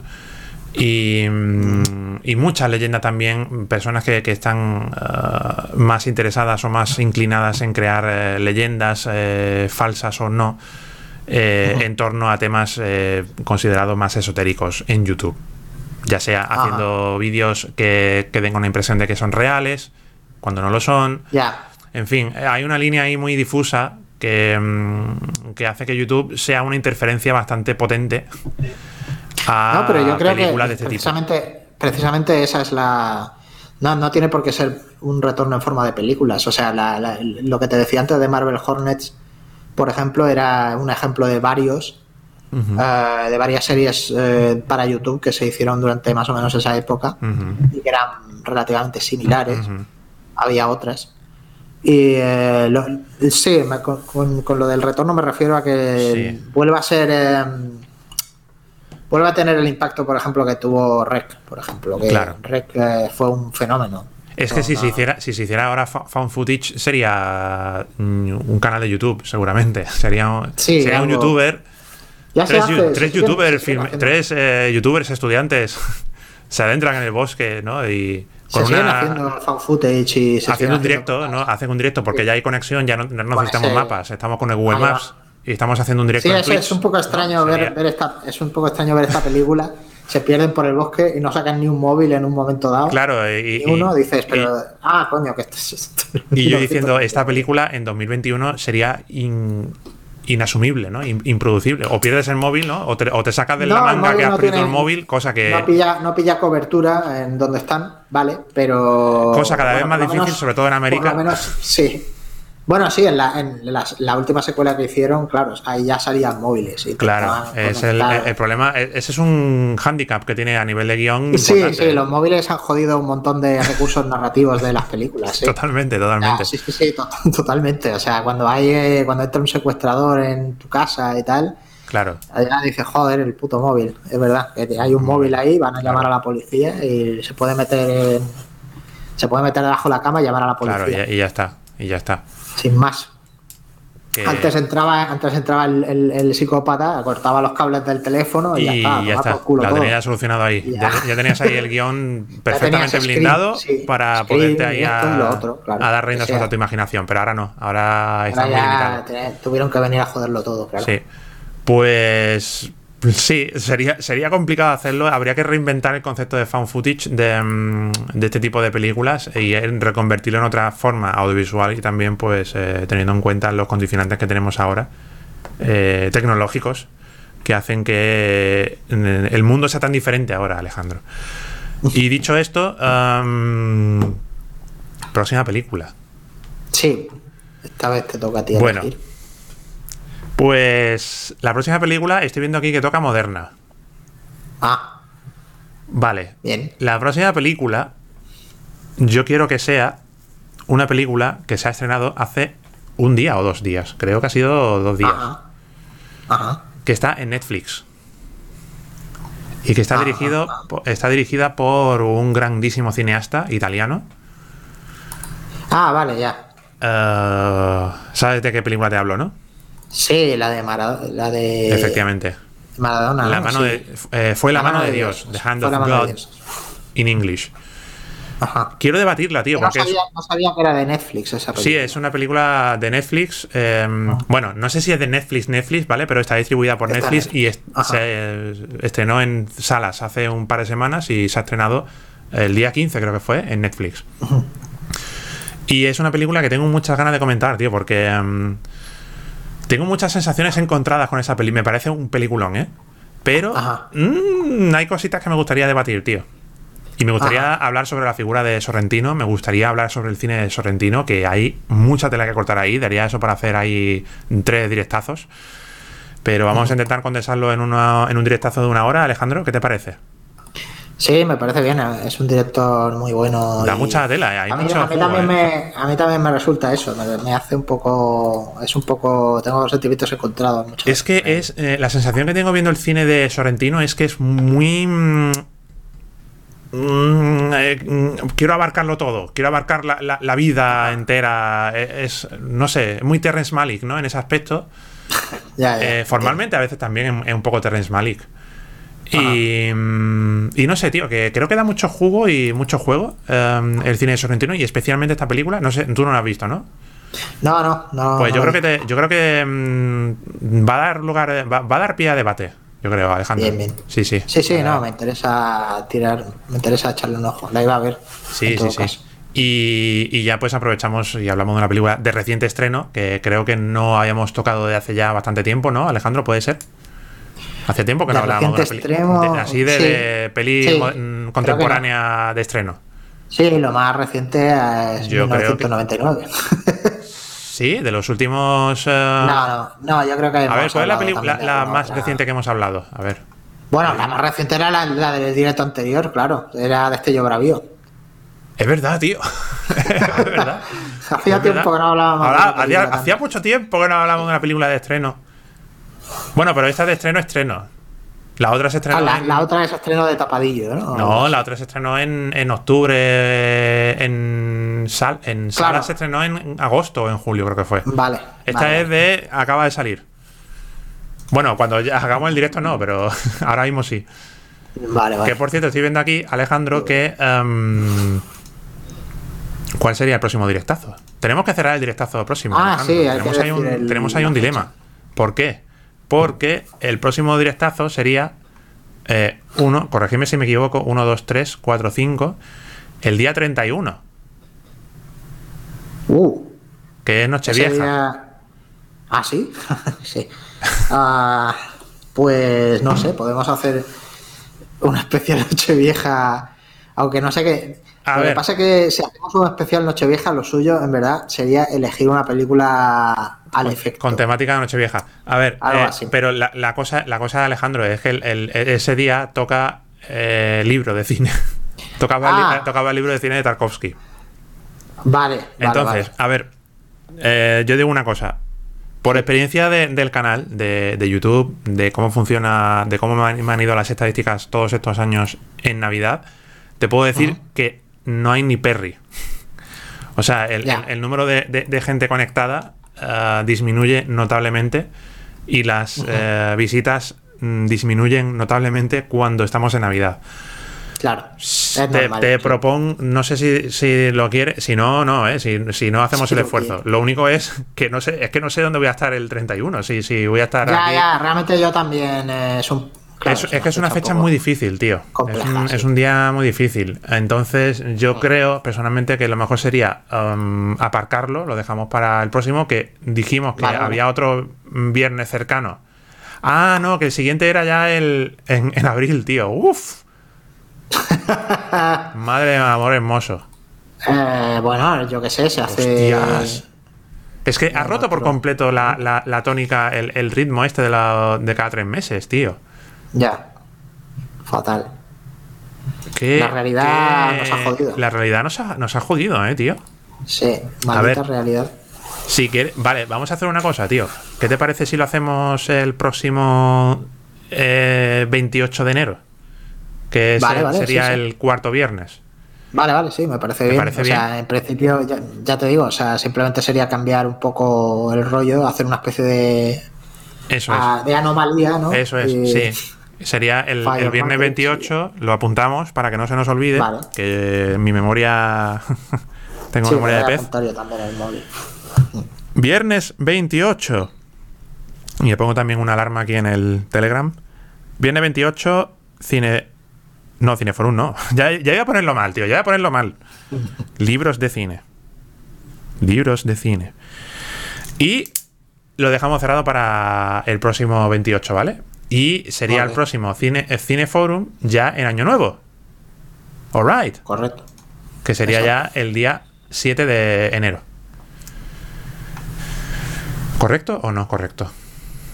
S1: Y, mm, y mucha leyenda también, personas que, que están eh, más interesadas o más inclinadas en crear eh, leyendas eh, falsas o no eh, en torno a temas considerados más esotéricos en YouTube. Ya sea haciendo vídeos que, que den una impresión de que son reales, cuando no lo son,
S2: ya,
S1: en fin, hay una línea ahí muy difusa que, mm, que hace que YouTube sea una interferencia bastante potente a
S2: No, pero yo creo que
S1: de este tipo.
S2: precisamente, precisamente esa es la. No, no tiene por qué ser un retorno en forma de películas. O sea, la- la- lo que te decía antes de Marvel Hornets, por ejemplo, era un ejemplo de varios, eh, de varias series eh, para YouTube que se hicieron durante más o menos esa época y que eran relativamente similares. Había otras. Y eh, lo- sí, me- con, con- con lo del retorno me refiero a que
S1: Sí.
S2: vuelva a ser. eh, vuelva a tener el impacto, por ejemplo, que tuvo Rec, por ejemplo. Que
S1: Claro.
S2: Rec eh, fue un fenómeno.
S1: Es que si se, hiciera, si se hiciera ahora fa- found footage sería mm, un canal de YouTube, seguramente. Sería,
S2: Sí,
S1: sería un youtuber.
S2: Ya se
S1: Tres,
S2: hace, se
S1: youtubers,
S2: se
S1: tres eh, youtubers estudiantes se adentran en el bosque, ¿no? Y
S2: Se
S1: con
S2: siguen
S1: una,
S2: haciendo found footage y se
S1: haciendo un directo, ¿no? Hacen un directo porque ya hay conexión, ya no, no necesitamos mapas, estamos con el Google. Maps y estamos haciendo un directo
S2: Sí,
S1: en
S2: es,
S1: Twitch.
S2: es un poco extraño
S1: ¿no?
S2: ver, esta, es un poco extraño ver esta película. Se pierden por el bosque y no sacan ni un móvil en un momento dado.
S1: Claro, y,
S2: uno dices, pero.
S1: y-
S2: ah, coño, que esto es. esto-
S1: Y yo diciendo, esta película en 2021 sería in- inasumible, ¿no? In- improducible. O pierdes el móvil, ¿no? O te, o te sacas de la
S2: No,
S1: manga que has
S2: no
S1: perdido
S2: tiene-
S1: el móvil, cosa que...
S2: No pilla, no pilla cobertura en donde están, ¿vale? Pero.
S1: Cosa cada vez más difícil,
S2: menos-
S1: sobre todo en América.
S2: Por lo menos, sí. Bueno, sí, en la, en la, la última secuela que hicieron, claro, ahí ya salían móviles. y
S1: Claro, es el, problema, e- ese es un hándicap que tiene a nivel de guion.
S2: Sí,
S1: importante.
S2: sí, los móviles han jodido un montón de recursos narrativos de las películas. sí.
S1: Totalmente, totalmente.
S2: Ah, sí, sí, sí, to- totalmente. O sea, cuando hay eh, cuando entra un secuestrador en tu casa y tal,
S1: Claro,
S2: allá dices, joder, el puto móvil. Es verdad, que hay un móvil ahí, van a llamar a la policía y se puede meter en- se puede meter debajo de la cama y llamar a la policía.
S1: claro, y, ya- y ya está, y ya está.
S2: Sin más.
S1: Que-
S2: Antes entraba, antes entraba el, el- el psicópata, cortaba los cables del teléfono y,
S1: y
S2: ya está,
S1: ya está,
S2: culo
S1: lo
S2: todo.
S1: tenías solucionado ahí.
S2: Ya.
S1: Ya, ya tenías ahí el guion perfectamente blindado
S2: screen, sí,
S1: para
S2: screen,
S1: poderte ahí a,
S2: lo otro, claro,
S1: a dar rienda suelta a tu imaginación. Pero ahora no, ahora está
S2: Ahora
S1: muy limitado.
S2: te- tuvieron que venir a joderlo todo, claro.
S1: Sí. Pues sí, sería, sería complicado hacerlo. Habría que reinventar el concepto de found footage de, mm, de este tipo de películas y en reconvertirlo en otra forma audiovisual y también pues eh, teniendo en cuenta los condicionantes que tenemos ahora eh, tecnológicos que hacen que eh, el mundo sea tan diferente ahora, Alejandro. Y dicho esto, próxima película.
S2: Sí, esta vez te toca a ti.
S1: Bueno.
S2: elegir.
S1: Pues la próxima película estoy viendo aquí que toca moderna.
S2: Ah,
S1: Vale.
S2: bien.
S1: La próxima película, yo quiero que sea una película que se ha estrenado hace un día o dos días. Creo que ha sido dos días.
S2: Ajá. Ajá.
S1: Que está en Netflix. Y que está,
S2: Ajá.
S1: dirigido, está dirigida por un grandísimo cineasta italiano.
S2: Ah, vale, ya.
S1: Eh, ¿Sabes de qué película te hablo, no?
S2: Sí, la de Maradona. La de
S1: Efectivamente.
S2: Maradona.
S1: La
S2: ¿no?
S1: mano
S2: Sí.
S1: de, eh, fue la, mano, de Dios, The Hand
S2: Fue
S1: of God
S2: Dios.
S1: in English.
S2: Ajá.
S1: Quiero debatirla, tío,
S2: No
S1: porque es,
S2: sabía, no sabía que era de Netflix esa película.
S1: Sí, es una película de Netflix. eh, Bueno, no sé si es de Netflix, Netflix, ¿vale? Pero está distribuida por
S2: Está
S1: Netflix y est-
S2: Ajá.
S1: se estrenó en salas hace un par de semanas y se ha estrenado el día 15, creo que fue, en Netflix. Y es una película que tengo muchas ganas de comentar, tío, porque em, tengo muchas sensaciones encontradas con esa peli. Me parece un peliculón, ¿eh? Pero mm, hay cositas que me gustaría debatir, tío. Y me gustaría hablar sobre la figura de Sorrentino, me gustaría hablar sobre el cine de Sorrentino, que hay mucha tela que cortar ahí, daría eso para hacer ahí tres directazos. Pero vamos a intentar condensarlo en, una- en un directazo de una hora, Alejandro, ¿qué te parece?
S2: Sí, me parece bien. Es un director muy bueno.
S1: Da
S2: y-
S1: mucha tela, ¿eh? hay
S2: a mí,
S1: mucho
S2: a mí
S1: jugo,
S2: también
S1: ¿eh?
S2: me, a mí también me resulta eso. Me, me hace un poco. Es un poco. Tengo sentimientos encontrados. muchas
S1: Es que es eh, la sensación que tengo viendo el cine de Sorrentino es que es muy mm, mm, mm, quiero abarcarlo todo, quiero abarcar la, la- la vida entera. Es, no sé, muy Terrence Malick, ¿no? En ese aspecto.
S2: Ya, ya.
S1: Formalmente a veces también es, un poco Terrence Malick. Y, y no sé, tío, que creo que da mucho jugo y mucho juego eh, el cine de Sorrentino y especialmente esta película. No sé, tú no la has visto, ¿no?
S2: No, no, no.
S1: Pues yo
S2: no.
S1: creo que te- yo creo que va a dar lugar, va, va a dar pie a debate. Yo creo, Alejandro.
S2: Bien, bien.
S1: Sí, sí.
S2: Sí, sí, no, me interesa tirar. Me interesa echarle un ojo. La iba a ver.
S1: Sí, sí, sí.
S2: caso.
S1: Y, y ya pues aprovechamos y hablamos de una película de reciente estreno que creo que no habíamos tocado de hace ya bastante tiempo, ¿no, Alejandro? ¿Puede ser? Hace tiempo que no hablábamos de de- así de,
S2: sí.
S1: de peli
S2: Sí,
S1: mm, contemporánea de estreno.
S2: Sí, lo más reciente es
S1: Yo creo que-
S2: 1999.
S1: Sí, de los últimos. eh,
S2: no, no, no, yo creo que.
S1: a ver, ¿cuál es la,
S2: hablado
S1: peli-
S2: también
S1: la-
S2: de
S1: la
S2: alguna
S1: más
S2: otra.
S1: reciente que hemos hablado? A ver.
S2: Bueno, la más reciente era la, la del directo anterior, claro. Era Destello Bravío.
S1: Es verdad, tío. es verdad.
S2: Hacía
S1: Es
S2: tiempo
S1: verdad.
S2: que no hablábamos
S1: Ahora,
S2: de una
S1: hacía,
S2: película
S1: hacía mucho tiempo que no hablábamos de una película de estreno. Bueno, pero esta de estreno, estreno. La otra se estrenó.
S2: Ah, la,
S1: en-
S2: la otra es estreno de tapadillo, ¿no?
S1: No, la otra se estrenó en, en octubre. En, sal, en
S2: Claro.
S1: sala se estrenó en agosto o en julio, creo que fue.
S2: Vale.
S1: Esta
S2: vale.
S1: es de. Acaba de salir. Bueno, cuando ya hagamos el directo no, pero ahora mismo sí.
S2: Vale, vale.
S1: Que por cierto, estoy viendo aquí, Alejandro, que. em, ¿Cuál sería el próximo directazo? Tenemos que cerrar el directazo próximo.
S2: Ah,
S1: Alejandro.
S2: sí, hay que
S1: tenemos, ahí un,
S2: el-
S1: tenemos ahí un dilema. ¿Por qué? Porque el próximo directazo sería. eh, uno, corregidme si me equivoco, 1, 2, 3, 4, 5. El día 31,
S2: Uh,
S1: que es Nochevieja.
S2: día- Ah, sí. sí. Ah, pues no sé, podemos hacer una especial Nochevieja. Aunque no sé qué.
S1: A
S2: lo
S1: ver.
S2: que pasa es que si hacemos una especial Nochevieja, lo suyo en verdad sería elegir una película al efecto.
S1: Con temática de Nochevieja. A ver,
S2: Algo
S1: eh,
S2: así.
S1: pero la, la cosa, la cosa de Alejandro es que el- el- ese día toca eh, libro de cine. tocaba,
S2: Ah.
S1: tocaba el libro de cine de Tarkovsky.
S2: Vale, vale,
S1: Entonces,
S2: vale.
S1: a ver, eh, yo digo una cosa. Por experiencia de- del canal, de, de YouTube, de cómo funciona, de cómo me han, me han ido las estadísticas todos estos años en Navidad, te puedo decir que no hay ni Perry. O sea, el, el- el número de, de- de gente conectada ah, disminuye notablemente y las eh, visitas mm, disminuyen notablemente cuando estamos en Navidad.
S2: Claro. es
S1: Te, propongo, no sé si, si lo quiere, si no, no, ¿eh? si, si no hacemos el esfuerzo. Lo único es que no sé, es que no sé dónde voy a estar el 31, si, si voy a estar
S2: Ya,
S1: aquí.
S2: ya, realmente yo también eh, es un. Claro,
S1: es, es que es una fecha muy difícil, tío. Es un,
S2: sí.
S1: es un día muy difícil. Entonces, yo creo personalmente que lo mejor sería um, aparcarlo, lo dejamos para el próximo, que dijimos que
S2: Vale, vale.
S1: había otro viernes cercano. Ah, no, que el siguiente era ya el en, en abril, tío. Uf. Madre de amor hermoso.
S2: Eh, bueno, yo qué sé, se hace.
S1: Hostias. Es que ha roto por completo la, la- la tónica, el, el ritmo este de, la- de cada tres meses, tío.
S2: Ya. Fatal.
S1: ¿Qué-
S2: La realidad
S1: qué-
S2: nos ha jodido.
S1: La realidad nos ha, nos ha jodido, eh, tío.
S2: Sí, maldita
S1: ver.
S2: realidad.
S1: Si quieres, vale, vamos a hacer una cosa, tío. ¿Qué te parece si lo hacemos el próximo eh, 28 de enero? Que
S2: vale,
S1: sería
S2: sí, sí.
S1: el cuarto viernes.
S2: Vale, vale, sí, me parece bien.
S1: parece
S2: o sea, en principio, ya, ya te digo, o sea, simplemente sería cambiar un poco el rollo, hacer una especie de,
S1: Eso es.
S2: de anomalía, ¿no?
S1: Eso es,
S2: Y-
S1: sí. Sería el, viernes
S2: Market,
S1: 28, lo apuntamos para que no se nos olvide,
S2: Vale.
S1: que mi memoria... Tengo
S2: Sí,
S1: memoria de pez.
S2: apuntar yo también en el móvil.
S1: Viernes 28. Y le pongo también una alarma aquí en el Telegram. Viernes 28, cine... No, Cineforum no. Ya, ya iba a ponerlo mal, tío. Ya iba a ponerlo mal. Libros de cine. Libros de cine. Y lo dejamos cerrado para el próximo 28, ¿vale? Y sería el próximo cine, el Cineforum ya en Año Nuevo. Alright.
S2: Correcto.
S1: Que sería ya el día 7 de enero. ¿Correcto o no correcto?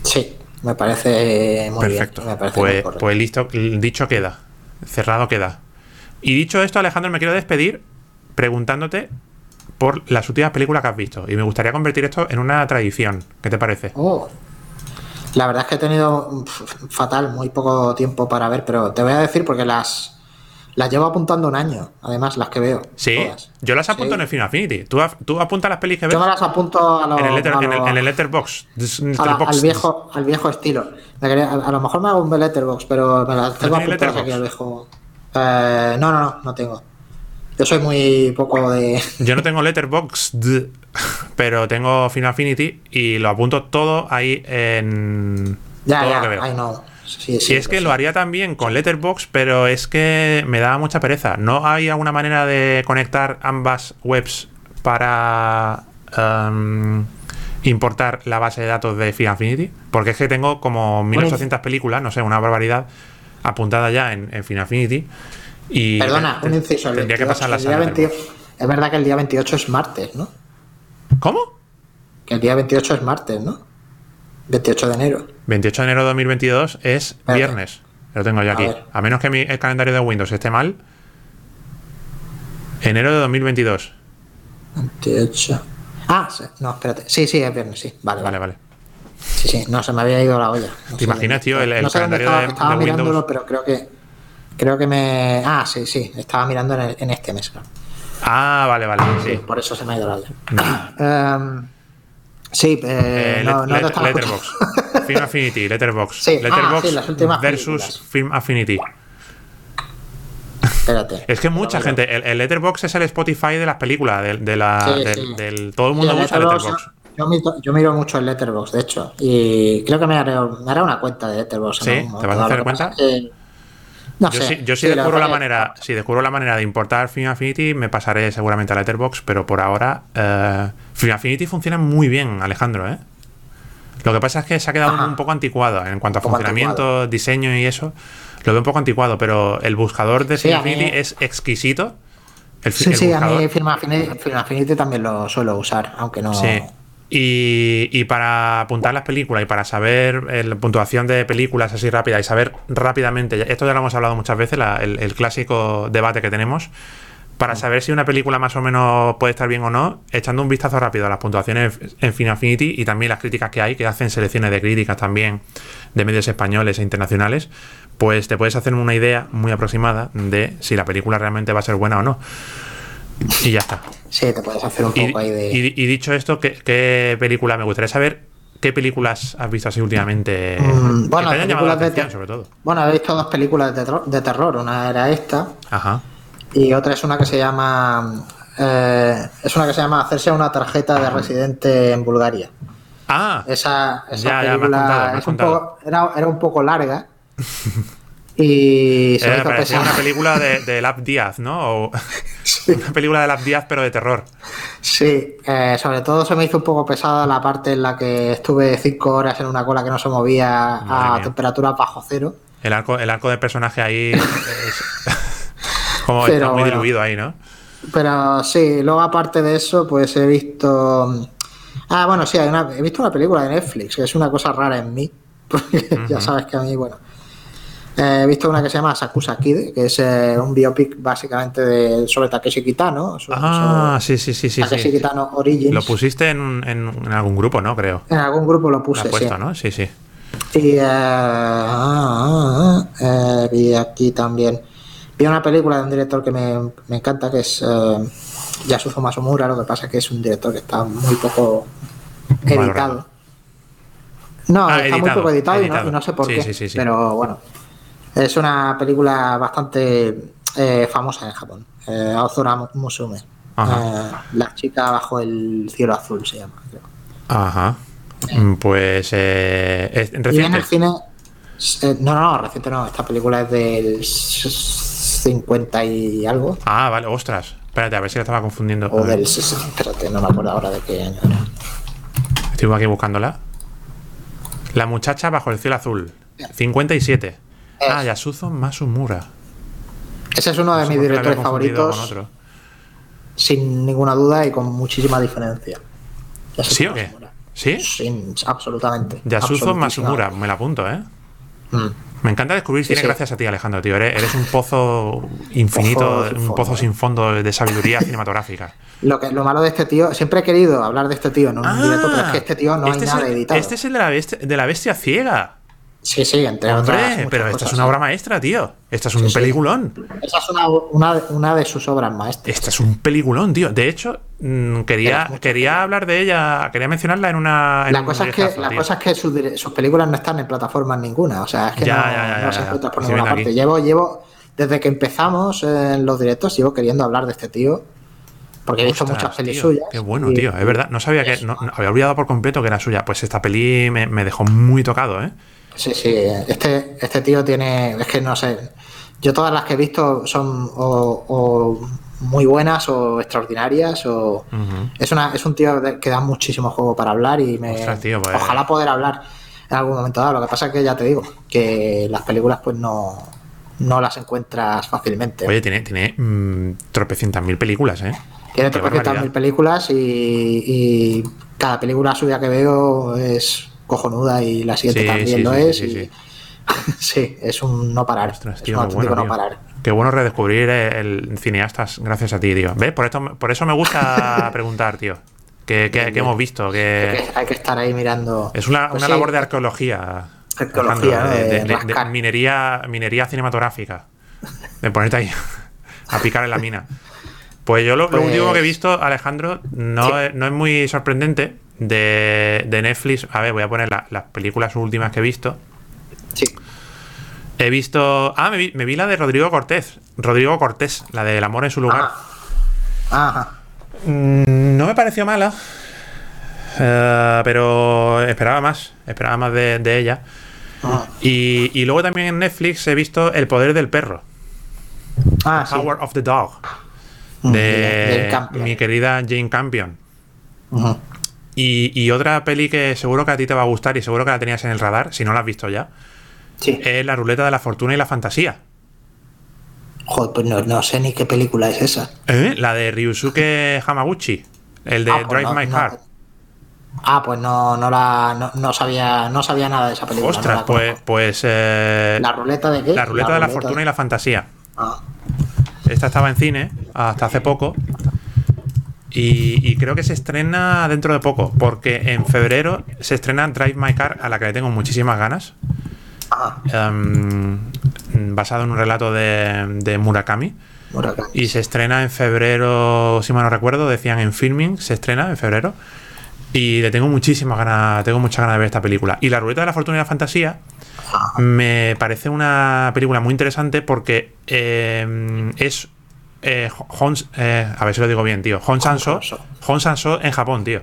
S2: Sí, me parece muy
S1: Perfecto.
S2: bien. Muy
S1: Pues, pues listo, dicho queda. Cerrado queda. Y dicho esto, Alejandro, me quiero despedir preguntándote por las últimas películas que has visto. Y me gustaría convertir esto en una tradición. ¿Qué te parece?
S2: Oh. La verdad es que he tenido fatal, muy poco tiempo para ver, pero te voy a decir porque las las llevo apuntando un año, además, las que veo.
S1: Sí,
S2: todas.
S1: yo las apunto
S2: Sí.
S1: en el Final Affinity. Tú, tú apuntas las pelis que ves
S2: Yo me las apunto a lo-
S1: en el, letter-
S2: a
S1: en el- en el letterbox.
S2: a la- al viejo al viejo estilo. Me quería- a, a lo mejor me hago un letterbox, pero me las tengo apuntadas aquí al viejo. Eh, no, no, no, no tengo. Yo soy muy poco de.
S1: Yo no tengo Letterboxd, pero tengo Final Affinity y lo apunto todo ahí en
S2: Ya,
S1: todo
S2: ya,
S1: lo que veo.
S2: Sí,
S1: Y es que lo haría también con Letterboxd, pero es que me da mucha pereza. ¿No hay alguna manera de conectar ambas webs para em, importar la base de datos de Final Affinity? Porque es que tengo como 1800 películas, no sé, una barbaridad, apuntada ya en, en Final Affinity. Y
S2: Perdona, un inciso. el
S1: Tendría que
S2: 28,
S1: pasarlas
S2: el día
S1: a
S2: 28
S1: Letterboxd.
S2: Es verdad que el día 28 es martes, ¿no?
S1: ¿Cómo?
S2: Que el día 28 es martes, ¿no? 28 de enero.
S1: 28 de enero de 2022 es viernes. Lo tengo yo aquí. A menos que mi, el calendario de Windows esté mal. Enero de 2022.
S2: 28. Ah, no, espérate. Sí, sí, es viernes, sí. Vale,
S1: Vale,
S2: vale. Sí, sí, no, se me había ido la olla. No
S1: ¿Te imaginas, tío, el- el
S2: no sé dónde
S1: calendario
S2: estaba,
S1: de-
S2: estaba
S1: de
S2: mirándolo, pero creo que creo que me Ah, sí, sí, estaba mirando en, el- en este mes.
S1: Ah, vale, vale.
S2: Sí,
S1: Sí.
S2: por eso se me ha ido la olla. Em, sí, eh,
S1: Eh,
S2: no,
S1: let-
S2: no te
S1: let-
S2: estaba
S1: Letterboxd.
S2: escuchando.
S1: Film Affinity, Letterboxd.
S2: Sí, ah,
S1: Letterboxd
S2: sí, las últimas
S1: versus
S2: películas.
S1: Film Affinity.
S2: Espérate.
S1: Es que mucha gente. El, el Letterboxd es el Spotify de las películas. De, de la, del, del- todo el mundo
S2: el
S1: usa
S2: Letterboxd,
S1: Letterboxd.
S2: Yo, miro, yo miro mucho el Letterboxd, de hecho, y creo que me haré, me haré una cuenta de Letterboxd.
S1: ¿Sí? ¿Te vas a hacer cuenta?
S2: No
S1: Yo
S2: sé.
S1: sí, yo sí
S2: Sí,
S1: descubro la manera, si descubro la manera de importar Film Affinity, me pasaré seguramente a Letterboxd, pero por ahora eh, Film Affinity funciona muy bien, Alejandro, ¿eh? Lo que pasa es que se ha quedado
S2: Ajá.
S1: un poco anticuado en cuanto a funcionamiento,
S2: anticuado.
S1: diseño y eso. Lo veo un poco anticuado, pero el buscador de
S2: Sí,
S1: Film
S2: a mí-
S1: Affinity es exquisito. El,
S2: Sí,
S1: el
S2: sí, a mí Film Affinity, Film Affinity también lo suelo usar, aunque no.
S1: Sí. Y, y para apuntar las películas y para saber eh, la puntuación de películas así rápida y saber rápidamente, esto ya lo hemos hablado muchas veces, la- el, el clásico debate que tenemos, para saber si una película más o menos puede estar bien o no, echando un vistazo rápido a las puntuaciones en Film Affinity y también las críticas que hay, que hacen selecciones de críticas también de medios españoles e internacionales, pues te puedes hacer una idea muy aproximada de si la película realmente va a ser buena o no. Y ya está.
S2: Sí, te puedes hacer un
S1: Y,
S2: poco ahí de.
S1: y- y dicho esto, ¿qué, qué película? Me gustaría saber qué películas has visto así últimamente.
S2: Mm,
S1: que
S2: bueno,
S1: te la
S2: películas de
S1: atención,
S2: te-
S1: sobre todo.
S2: Bueno, he visto dos películas de, terror- de terror. Una era esta
S1: Ajá.
S2: y otra es una que se llama. eh, es una que se llama Hacerse una tarjeta de residente en Bulgaria.
S1: Ah,
S2: Esa, esa
S1: Ya, ya, me has
S2: película
S1: contado, me has
S2: es un
S1: contado.
S2: poco, era, era un poco larga. y se me
S1: eh,
S2: hizo
S1: parecía una película de, de Lap Díaz, ¿no? O una película de Lap Díaz, pero de terror.
S2: Sí, eh, sobre todo se me hizo un poco pesada la parte en la que estuve cinco horas en una cola que no se movía
S1: Madre
S2: a
S1: mía.
S2: temperatura bajo cero.
S1: El arco, el arco del personaje ahí es, como
S2: Pero
S1: está muy
S2: bueno.
S1: diluido ahí, ¿no?
S2: Pero sí, luego aparte de eso, pues he visto. Ah, bueno, sí, hay una... he visto una película de Netflix, que es una cosa rara en mí. Porque ya sabes que a mí, bueno. Eh, he visto una que se llama Sakusa Kid, que es eh, un biopic básicamente de, sobre Takeshi Kitano.
S1: Ah,
S2: sobre
S1: sí, sí, sí, sí.
S2: Takeshi
S1: sí.
S2: Kitano Origins.
S1: Lo pusiste en, en- en algún grupo, ¿no? Creo.
S2: En algún grupo lo
S1: Lo
S2: puse,
S1: has puesto,
S2: sí.
S1: ¿no? Sí, sí.
S2: Y eh, ah, ah, eh, vi aquí también. Vi una película de un director que me, me encanta, que es eh, Yasuzo Masumura. Lo que pasa es que es un director que está muy poco editado.
S1: Valorado.
S2: No,
S1: Ah,
S2: está muy poco editado, y no-. Y, no, sé por
S1: Sí,
S2: qué.
S1: sí, sí, sí.
S2: Pero bueno, es una película bastante eh, famosa en Japón. Eh, Ozora Musume. Eh, la chica bajo el cielo azul se llama, creo.
S1: Ajá. Mm, Pues eh, es
S2: Y en
S1: reciente.
S2: el cine. eh, no, no, reciente no. Esta película es del 50 y algo.
S1: Ah, vale, ostras. Espérate, a ver si la estaba confundiendo.
S2: O del 60. Espérate, no me acuerdo ahora de qué año era.
S1: Estoy aquí buscándola. La muchacha bajo el cielo azul. 57. Ah. Yasuzo Masumura.
S2: Ese es uno de
S1: No
S2: mis directores favoritos, sin ninguna duda y con muchísima diferencia. Yasuzo
S1: ¿Sí o qué? ¿Sí?
S2: Sí, absolutamente.
S1: Yasuzo. Masumura, me la apunto, ¿eh?
S2: Mm.
S1: Me encanta descubrir cine
S2: sí.
S1: gracias a ti, Alejandro, tío. Eres, eres un pozo infinito,
S2: Pozo
S1: un pozo
S2: eh.
S1: sin fondo de sabiduría cinematográfica.
S2: Lo, que, lo malo de este tío, siempre he querido hablar de este tío en un directo, pero es que este tío no
S1: este
S2: hay
S1: es
S2: nada
S1: el,
S2: editado.
S1: Este es el de la bestia, de la bestia ciega.
S2: Sí, sí, entre otras.
S1: Hombre,
S2: muchas
S1: pero esta
S2: cosas,
S1: es una
S2: sí.
S1: obra maestra, tío. Esta es un
S2: Sí, sí.
S1: peliculón.
S2: Esa es una, una, una de sus obras maestras.
S1: Esta es un peliculón, tío. De hecho, mm, quería, quería hablar de ella, quería mencionarla en una. en
S2: La
S1: un
S2: cosa, es que, la
S1: tío.
S2: cosa es que sus, sus películas no están en plataformas ninguna. O sea, es que
S1: Ya,
S2: no,
S1: ya, ya,
S2: no se
S1: ya.
S2: encuentra por ninguna parte.
S1: aquí.
S2: Llevo, llevo, desde que empezamos en los directos, llevo queriendo hablar de este tío. Porque he visto muchas pelis
S1: tío,
S2: suyas.
S1: Qué bueno,
S2: y-
S1: tío. Es verdad. No sabía que. No, había olvidado por completo que era suya. Pues esta peli me, me dejó muy tocado, ¿eh?
S2: Sí, sí. Este, este tío tiene. Es que no sé. Yo todas las que he visto son o, o muy buenas o extraordinarias. O, es, una, es un tío que da muchísimo juego para hablar y me.
S1: Ostras, tío, pues-
S2: Ojalá poder hablar en algún momento dado. Lo que pasa es que ya te digo, que las películas pues no, no las encuentras fácilmente.
S1: Oye, tiene, tiene mm, tropecientas mil películas, ¿eh?
S2: Tiene
S1: qué
S2: 300.000
S1: barbaridad.
S2: mil películas y, y cada película suya que veo es cojonuda y la siguiente
S1: Sí,
S2: también
S1: sí,
S2: lo
S1: sí,
S2: es.
S1: sí,
S2: y-
S1: sí.
S2: sí, es un no parar.
S1: Ostras,
S2: es un auténtico
S1: bueno,
S2: no parar.
S1: Qué bueno redescubrir el cineastas gracias a ti, tío. ¿Ves? Por, esto, por eso me gusta preguntar, tío. ¿Qué, qué- qué hemos visto?
S2: Hay
S1: Que
S2: que, hay que estar ahí mirando.
S1: es una,
S2: Pues
S1: una labor de arqueología.
S2: Arqueología,
S1: de,
S2: De
S1: de- de- de
S2: rascar.
S1: minería, minería cinematográfica. De ponerte ahí a picar en la mina. Pues yo lo, lo
S2: Pues-
S1: último que he visto, Alejandro, no,
S2: Sí.
S1: es, no es muy sorprendente. De, de Netflix. A ver, voy a poner la- las películas últimas que he visto.
S2: Sí.
S1: He visto. Ah, me vi, me vi la de Rodrigo Cortés. Rodrigo Cortés, la de El amor en su lugar.
S2: Ajá. Ajá.
S1: Mm, No me pareció mala. eh, pero esperaba más. Esperaba más de, de ella.
S2: Ajá.
S1: Y, y luego también en Netflix he visto El poder del perro.
S2: Ah, sí.
S1: Power of the Dog. De mi querida Jane Campion. Y, y otra peli que seguro que a ti te va a gustar y seguro que la tenías en el radar, si no la has visto ya,
S2: Sí.
S1: es La ruleta de la fortuna y la fantasía.
S2: Joder, pues no, no sé ni qué película es esa.
S1: ¿Eh? La de Ryusuke Hamaguchi. El de
S2: Ah, pues
S1: Drive
S2: no-
S1: My
S2: no-
S1: Car.
S2: Ah, pues no, no la no, no sabía no sabía nada de esa película.
S1: Ostras, pues, pues eh,
S2: ¿La ruleta de qué?
S1: la ruleta de la fortuna y la fantasía.
S2: Ah,
S1: Esta estaba en cine hasta hace poco. Y, y creo que se estrena dentro de poco. Porque en febrero se estrena Drive My Car, a la que le tengo muchísimas ganas.
S2: ah,
S1: em, basado en un relato de, de Murakami.
S2: Murakami.
S1: Y se estrena en febrero, si mal no recuerdo, decían en filming, se estrena en febrero. Y le tengo muchísimas ganas, tengo muchas ganas de ver esta película. Y La Ruleta de la Fortuna y la Fantasía me parece una película muy interesante porque eh, es eh, eh, a ver si lo digo bien, tío. Hon Sanso. Hon Sanso en Japón, tío.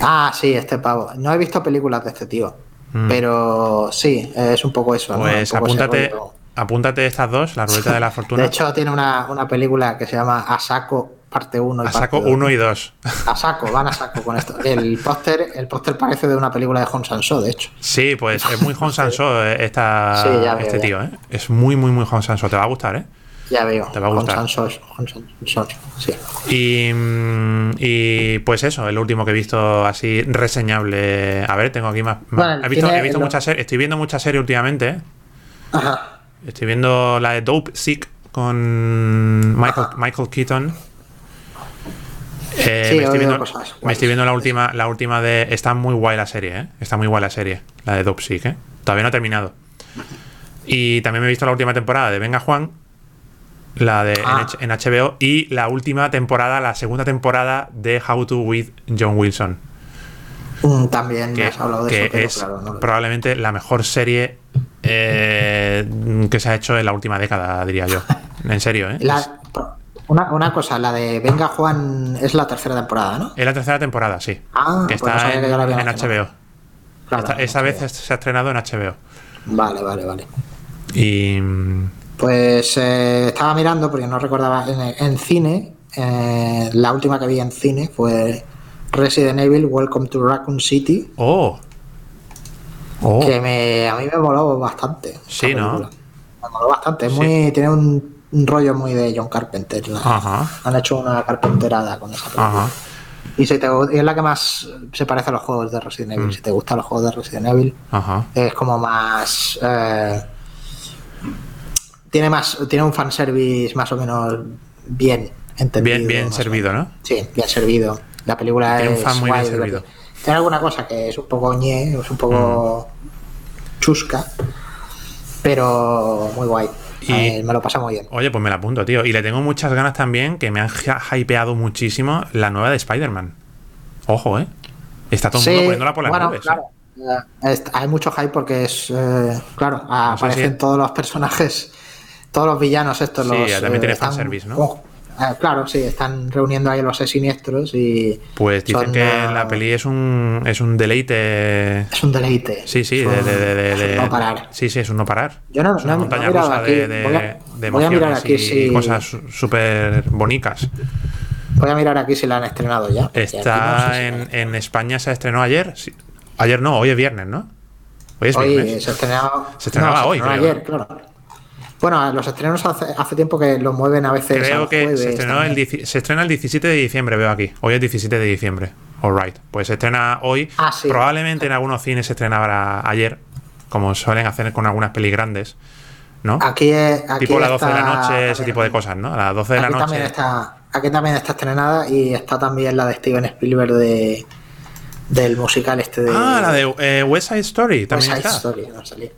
S2: Ah, sí, este pavo. No he visto películas de este tío.
S1: Mm.
S2: Pero sí, es un poco eso.
S1: Pues
S2: poco
S1: apúntate, apúntate estas dos, La Ruleta de la Fortuna.
S2: De hecho, tiene una, una película que se llama Asako parte 1 y
S1: a saco
S2: parte
S1: 1 y 2.
S2: A saco, van a saco con esto. El póster, el póster parece de una película de Hong Sanso, de hecho.
S1: Sí, pues es muy Hon Sanso eh, esta,
S2: Sí, ya veo,
S1: este tío, ¿eh? Es muy, muy, muy Hon Sanso. Te va a gustar, ¿eh?
S2: Ya veo.
S1: Te va a gustar.
S2: Sansos, Sansos, sí.
S1: Y, mm, y, pues eso, el último que he visto así reseñable. A ver, tengo aquí más. más-
S2: Bueno,
S1: he visto,
S2: tiene
S1: he visto
S2: lo-
S1: muchas series. Estoy viendo muchas series últimamente. ¿eh?
S2: Ajá.
S1: Estoy viendo la de Dope Sick con Michael, Michael Keaton. Eh,
S2: Sí,
S1: me, estoy viendo,
S2: cosas
S1: me
S2: guays.
S1: estoy viendo la última, la última de. Está muy guay la serie, ¿eh? Está muy guay la serie. La de Dope Sick, ¿eh? Todavía no ha terminado. Y también me he visto la última temporada de Venga Juan. La de
S2: Ah.
S1: En, HBO. Y la última temporada, la segunda temporada de How to with John Wilson.
S2: Mm, También me
S1: Que,
S2: has hablado de
S1: que
S2: eso, pero
S1: es
S2: claro, no lo-
S1: probablemente la mejor serie eh, que se ha hecho en la última década, diría yo. En serio, ¿eh?
S2: La- una, una cosa, la de Venga Juan es la tercera temporada, ¿no?
S1: Es la tercera temporada, sí.
S2: Ah,
S1: que
S2: pues no
S1: está
S2: sabía
S1: en,
S2: que la.
S1: HBO.
S2: Claro,
S1: Esta,
S2: no
S1: vez se ha estrenado en HBO.
S2: Vale, vale, vale.
S1: Y.
S2: Pues eh, estaba mirando porque no recordaba en, en cine. eh, la última que vi en cine fue Resident Evil Welcome to Raccoon City.
S1: ¡Oh! ¡Oh!
S2: Que me, a mí me moló bastante. esa
S1: Sí, ¿no?
S2: Me moló bastante. Es
S1: Sí.
S2: muy, tiene un, un rollo muy de John Carpenter.
S1: Ajá.
S2: Han hecho una carpenterada con esa película.
S1: Ajá.
S2: Y, si te, y es la que más se parece a los juegos de Resident Evil.
S1: Mm.
S2: Si te gustan los juegos de Resident Evil,
S1: Ajá.
S2: es como más. eh, tiene más. Tiene un fanservice más o menos bien entendido.
S1: Bien, bien servido. ¿no?
S2: Sí, bien servido. La película
S1: Tiene un
S2: es.
S1: fan muy
S2: guay,
S1: bien
S2: divertida.
S1: servido.
S2: Tiene alguna cosa que es un poco ñe, es un poco
S1: Mm.
S2: chusca, pero muy guay.
S1: Y-
S2: Eh, me lo pasa muy bien.
S1: Oye, pues me la apunto, tío. Y le tengo muchas ganas también, que me han hypeado muchísimo, la nueva de Spider-Man. Ojo, ¿eh? Está todo el mundo poniéndola por las
S2: bueno,
S1: nubes. ¿eh?
S2: claro. Eh, hay mucho hype porque es. eh, claro, aparecen
S1: sí.
S2: todos los personajes, todos los villanos estos.
S1: Sí,
S2: los,
S1: también
S2: eh,
S1: tiene fanservice, ¿no?
S2: Eh, claro, sí, están reuniendo ahí a los seis siniestros y.
S1: Pues dicen
S2: son,
S1: que la peli es un, es un deleite.
S2: Es un deleite.
S1: Sí, sí,
S2: Es
S1: de,
S2: un-
S1: de- de- de-
S2: no parar.
S1: Sí, sí, es un no parar.
S2: Yo no,
S1: es una
S2: no- no
S1: montaña
S2: mirado
S1: rusa
S2: aquí.
S1: de,
S2: Voy a-
S1: de
S2: voy a mirar
S1: emociones
S2: aquí
S1: y
S2: si-
S1: cosas súper bonitas.
S2: Voy a mirar aquí si la han estrenado ya. no
S1: Está
S2: sé si la-
S1: en, en España, se estrenó ayer. Sí. Ayer no, hoy es viernes, ¿no? Hoy es
S2: Hoy
S1: viernes.
S2: se estrenaba.
S1: Se estrenaba hoy,
S2: estrenó
S1: creo.
S2: ayer, claro. Bueno, los estrenos hace, hace tiempo que los mueven a veces.
S1: Creo que se, estrenó el se estrena el 17 de diciembre, veo aquí. Hoy es 17 de diciembre. Alright. Pues se estrena hoy.
S2: Ah, sí.
S1: Probablemente en algunos cines se estrenará ayer, como suelen hacer con algunas pelis grandes. ¿No?
S2: Aquí, es- aquí
S1: tipo las 12 de la noche, ese tipo de cosas, ¿no? A las 12 de la noche.
S2: También está, aquí también está estrenada y está también la de Steven Spielberg de, del musical este de
S1: Ah, la de eh, West Side Story
S2: West
S1: también
S2: Side
S1: está.
S2: Story, no salía.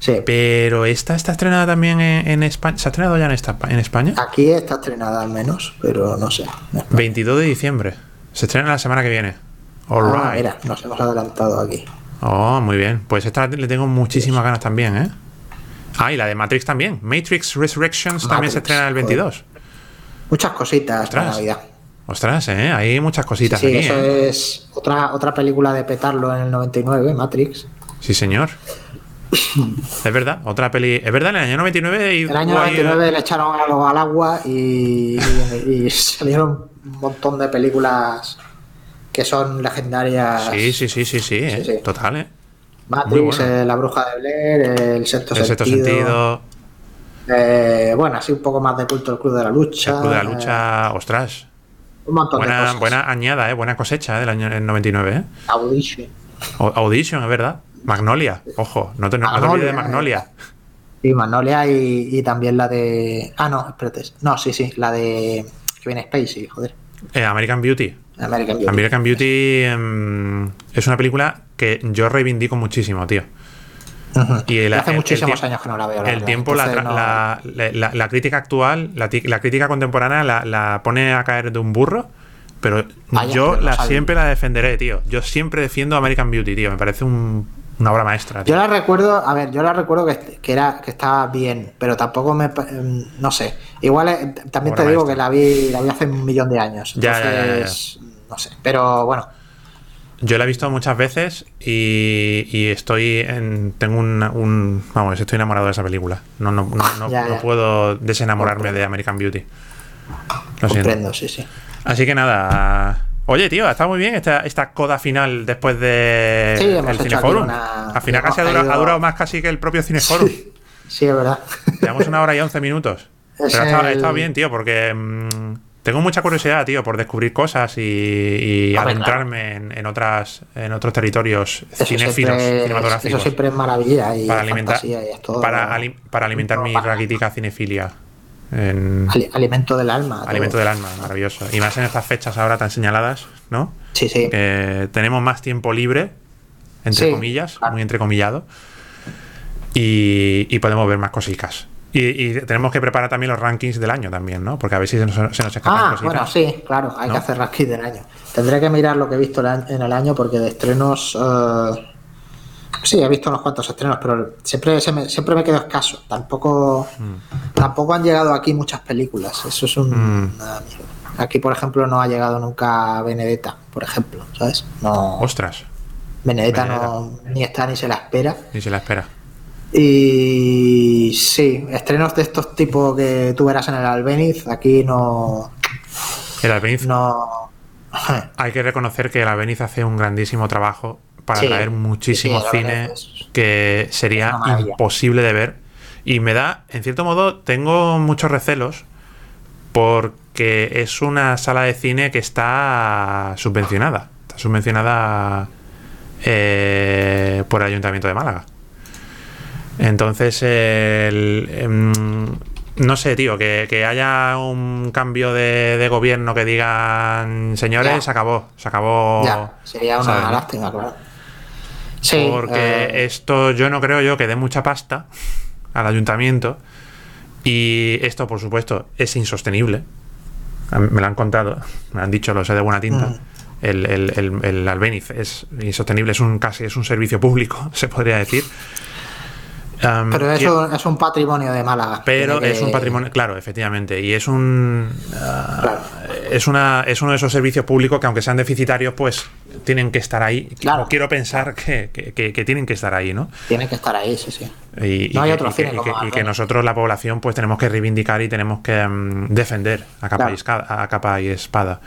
S2: Sí,
S1: Pero esta está estrenada también en, en España. ¿Se ha estrenado ya en, esta, en España?
S2: aquí está estrenada al menos, pero no sé.
S1: 22 de diciembre. Se estrena la semana que viene.
S2: Ah,
S1: Alright.
S2: mira, nos hemos adelantado aquí.
S1: Oh, muy bien. Pues esta le tengo muchísimas ganas también, ¿eh? Ah, y la de Matrix también. Matrix Resurrections también se estrena el 22.
S2: Muchas cositas para
S1: Ostras.
S2: Navidad.
S1: Ostras, ¿eh? Hay muchas cositas
S2: Sí,
S1: aquí,
S2: eso
S1: ¿eh?
S2: es otra, otra película de petarlo en el 99, Matrix.
S1: Sí, señor. es verdad, otra peli. Es verdad, en el año 99 y
S2: El año
S1: hubo ahí-
S2: 99 le echaron algo al agua y, y- y salieron un montón de películas que son legendarias.
S1: Sí, sí, sí, sí, sí, ¿eh?
S2: sí.
S1: Total, ¿eh?
S2: Matrix,
S1: bueno.
S2: eh, La Bruja de Blair, El Sexto
S1: El sexto
S2: Sentido.
S1: sentido,
S2: eh, bueno, así un poco más de culto el Club de la Lucha.
S1: el Club de la
S2: eh,
S1: lucha. Ostras.
S2: un montón de
S1: Buena,
S2: cosas.
S1: buena añada, ¿eh? Buena cosecha ¿eh? del año el 99, ¿eh?
S2: Audition.
S1: O- Audition, es verdad. Magnolia, ojo, no te, no, no te olvides de Magnolia.
S2: Sí, Magnolia y, y también la de. Ah, no, espérate. No, sí, sí, la de. Que viene Spacey, joder.
S1: Eh, American Beauty.
S2: American Beauty.
S1: American Beauty em, es una película que yo reivindico muchísimo, tío. Y
S2: hace
S1: el-
S2: muchísimos
S1: el
S2: años que no la veo. la
S1: El
S2: verdad.
S1: tiempo, la,
S2: Entonces,
S1: tra-
S2: no-
S1: la, crítica actual, la, ti- la crítica contemporánea la, pone a caer de un burro, pero
S2: Vaya,
S1: yo la siempre la defenderé, tío. Yo siempre defiendo American Beauty, tío. Me parece un- una obra maestra. tío.
S2: Yo la recuerdo, a ver, yo la recuerdo que, que era que estaba bien, pero tampoco me em, no sé. Igual eh, también
S1: Obra
S2: te digo
S1: maestra.
S2: que la vi, la vi hace un millón de años.
S1: Ya, ya, ya.
S2: Entonces, no sé. Pero bueno,
S1: Yo la he visto muchas veces y, y estoy en. Tengo un, un- Vamos, estoy enamorado de esa película. No, no, no, no-
S2: Ya,
S1: no
S2: ya.
S1: puedo desenamorarme de American Beauty. Lo siento.
S2: comprendo, sí, sí.
S1: Así que nada. Oye, tío, está muy bien esta, esta coda final después de
S2: Sí, hemos
S1: el Cineforum.
S2: una-
S1: Al final
S2: hemos
S1: casi ha durado, ha durado más casi que el propio Cineforum.
S2: Sí, es verdad.
S1: Llevamos una hora y once minutos.
S2: Es
S1: Pero ha estado, ha
S2: el-
S1: estado bien, tío, porque mm, tengo mucha curiosidad, tío, por descubrir cosas y, y adentrarme en, en otras en otros territorios
S2: Eso
S1: cinéfilos,
S2: siempre,
S1: cinematográficos.
S2: eso siempre es maravilla y
S1: para alimentar,
S2: y es todo
S1: para, ali- para alimentar mi
S2: para-
S1: raquítica cinefilia. En
S2: ali- alimento del alma. todo.
S1: alimento del alma, maravilloso. Y más en estas fechas ahora tan señaladas, ¿no?
S2: Sí, sí.
S1: Que tenemos más tiempo libre, entre
S2: Sí,
S1: comillas,
S2: claro.
S1: muy entrecomillado, y, y podemos ver más cositas. Y, y tenemos que preparar también los rankings del año también, ¿no? Porque a ver si se nos, se nos escapan
S2: Ah,
S1: cositas.
S2: bueno, sí, claro, hay
S1: ¿No?
S2: que hacer ranking del año. Tendré que mirar lo que he visto en el año porque de estrenos. eh, sí, he visto unos cuantos estrenos, pero siempre, se me, siempre me quedo escaso. Tampoco, tampoco han llegado aquí muchas películas. Eso es un.
S1: Mm.
S2: Aquí, por ejemplo, no ha llegado nunca Benedetta, por ejemplo, ¿sabes? No,
S1: Ostras,
S2: Benedetta no ni está ni se la espera.
S1: ni se la espera.
S2: Y sí, estrenos de estos tipos que tú verás en el Albeniz, aquí no.
S1: El Albeniz,
S2: no
S1: hay que reconocer que el Albeniz hace un grandísimo trabajo para
S2: Sí,
S1: traer muchísimo
S2: sí,
S1: cine
S2: es-
S1: que sería imposible de ver. Y me da, en cierto modo, tengo muchos recelos porque es una sala de cine que está subvencionada. Está subvencionada eh, por el Ayuntamiento de Málaga. Entonces, el, em, no sé, tío, que, que haya un cambio de, de gobierno que digan, señores,
S2: Ya.
S1: se acabó, se acabó.
S2: Ya, sería una lástima, claro. Sí,
S1: Porque
S2: eh,
S1: esto yo no creo yo que dé mucha pasta al ayuntamiento y esto, por supuesto, es insostenible. Me lo han contado, me lo han dicho, lo sé de buena tinta.
S2: Mm.
S1: El, el, el, el Albéniz es insostenible, es un casi es un servicio público, se podría decir.
S2: Pero
S1: y-
S2: eso es un patrimonio de Málaga.
S1: pero es un patrimonio, claro, efectivamente, y es un ah,
S2: Claro.
S1: es una es uno de esos servicios públicos que aunque sean deficitarios, pues tienen que estar ahí.
S2: Claro.
S1: O quiero pensar que, que- tienen que estar ahí, ¿no?
S2: Tiene que estar ahí, sí, sí.
S1: Y, y
S2: No hay
S1: que,
S2: otro
S1: y que- y y nosotros, la población, pues tenemos que reivindicar y tenemos que mm, defender a capa,
S2: Claro.
S1: y, esca- a capa y espada.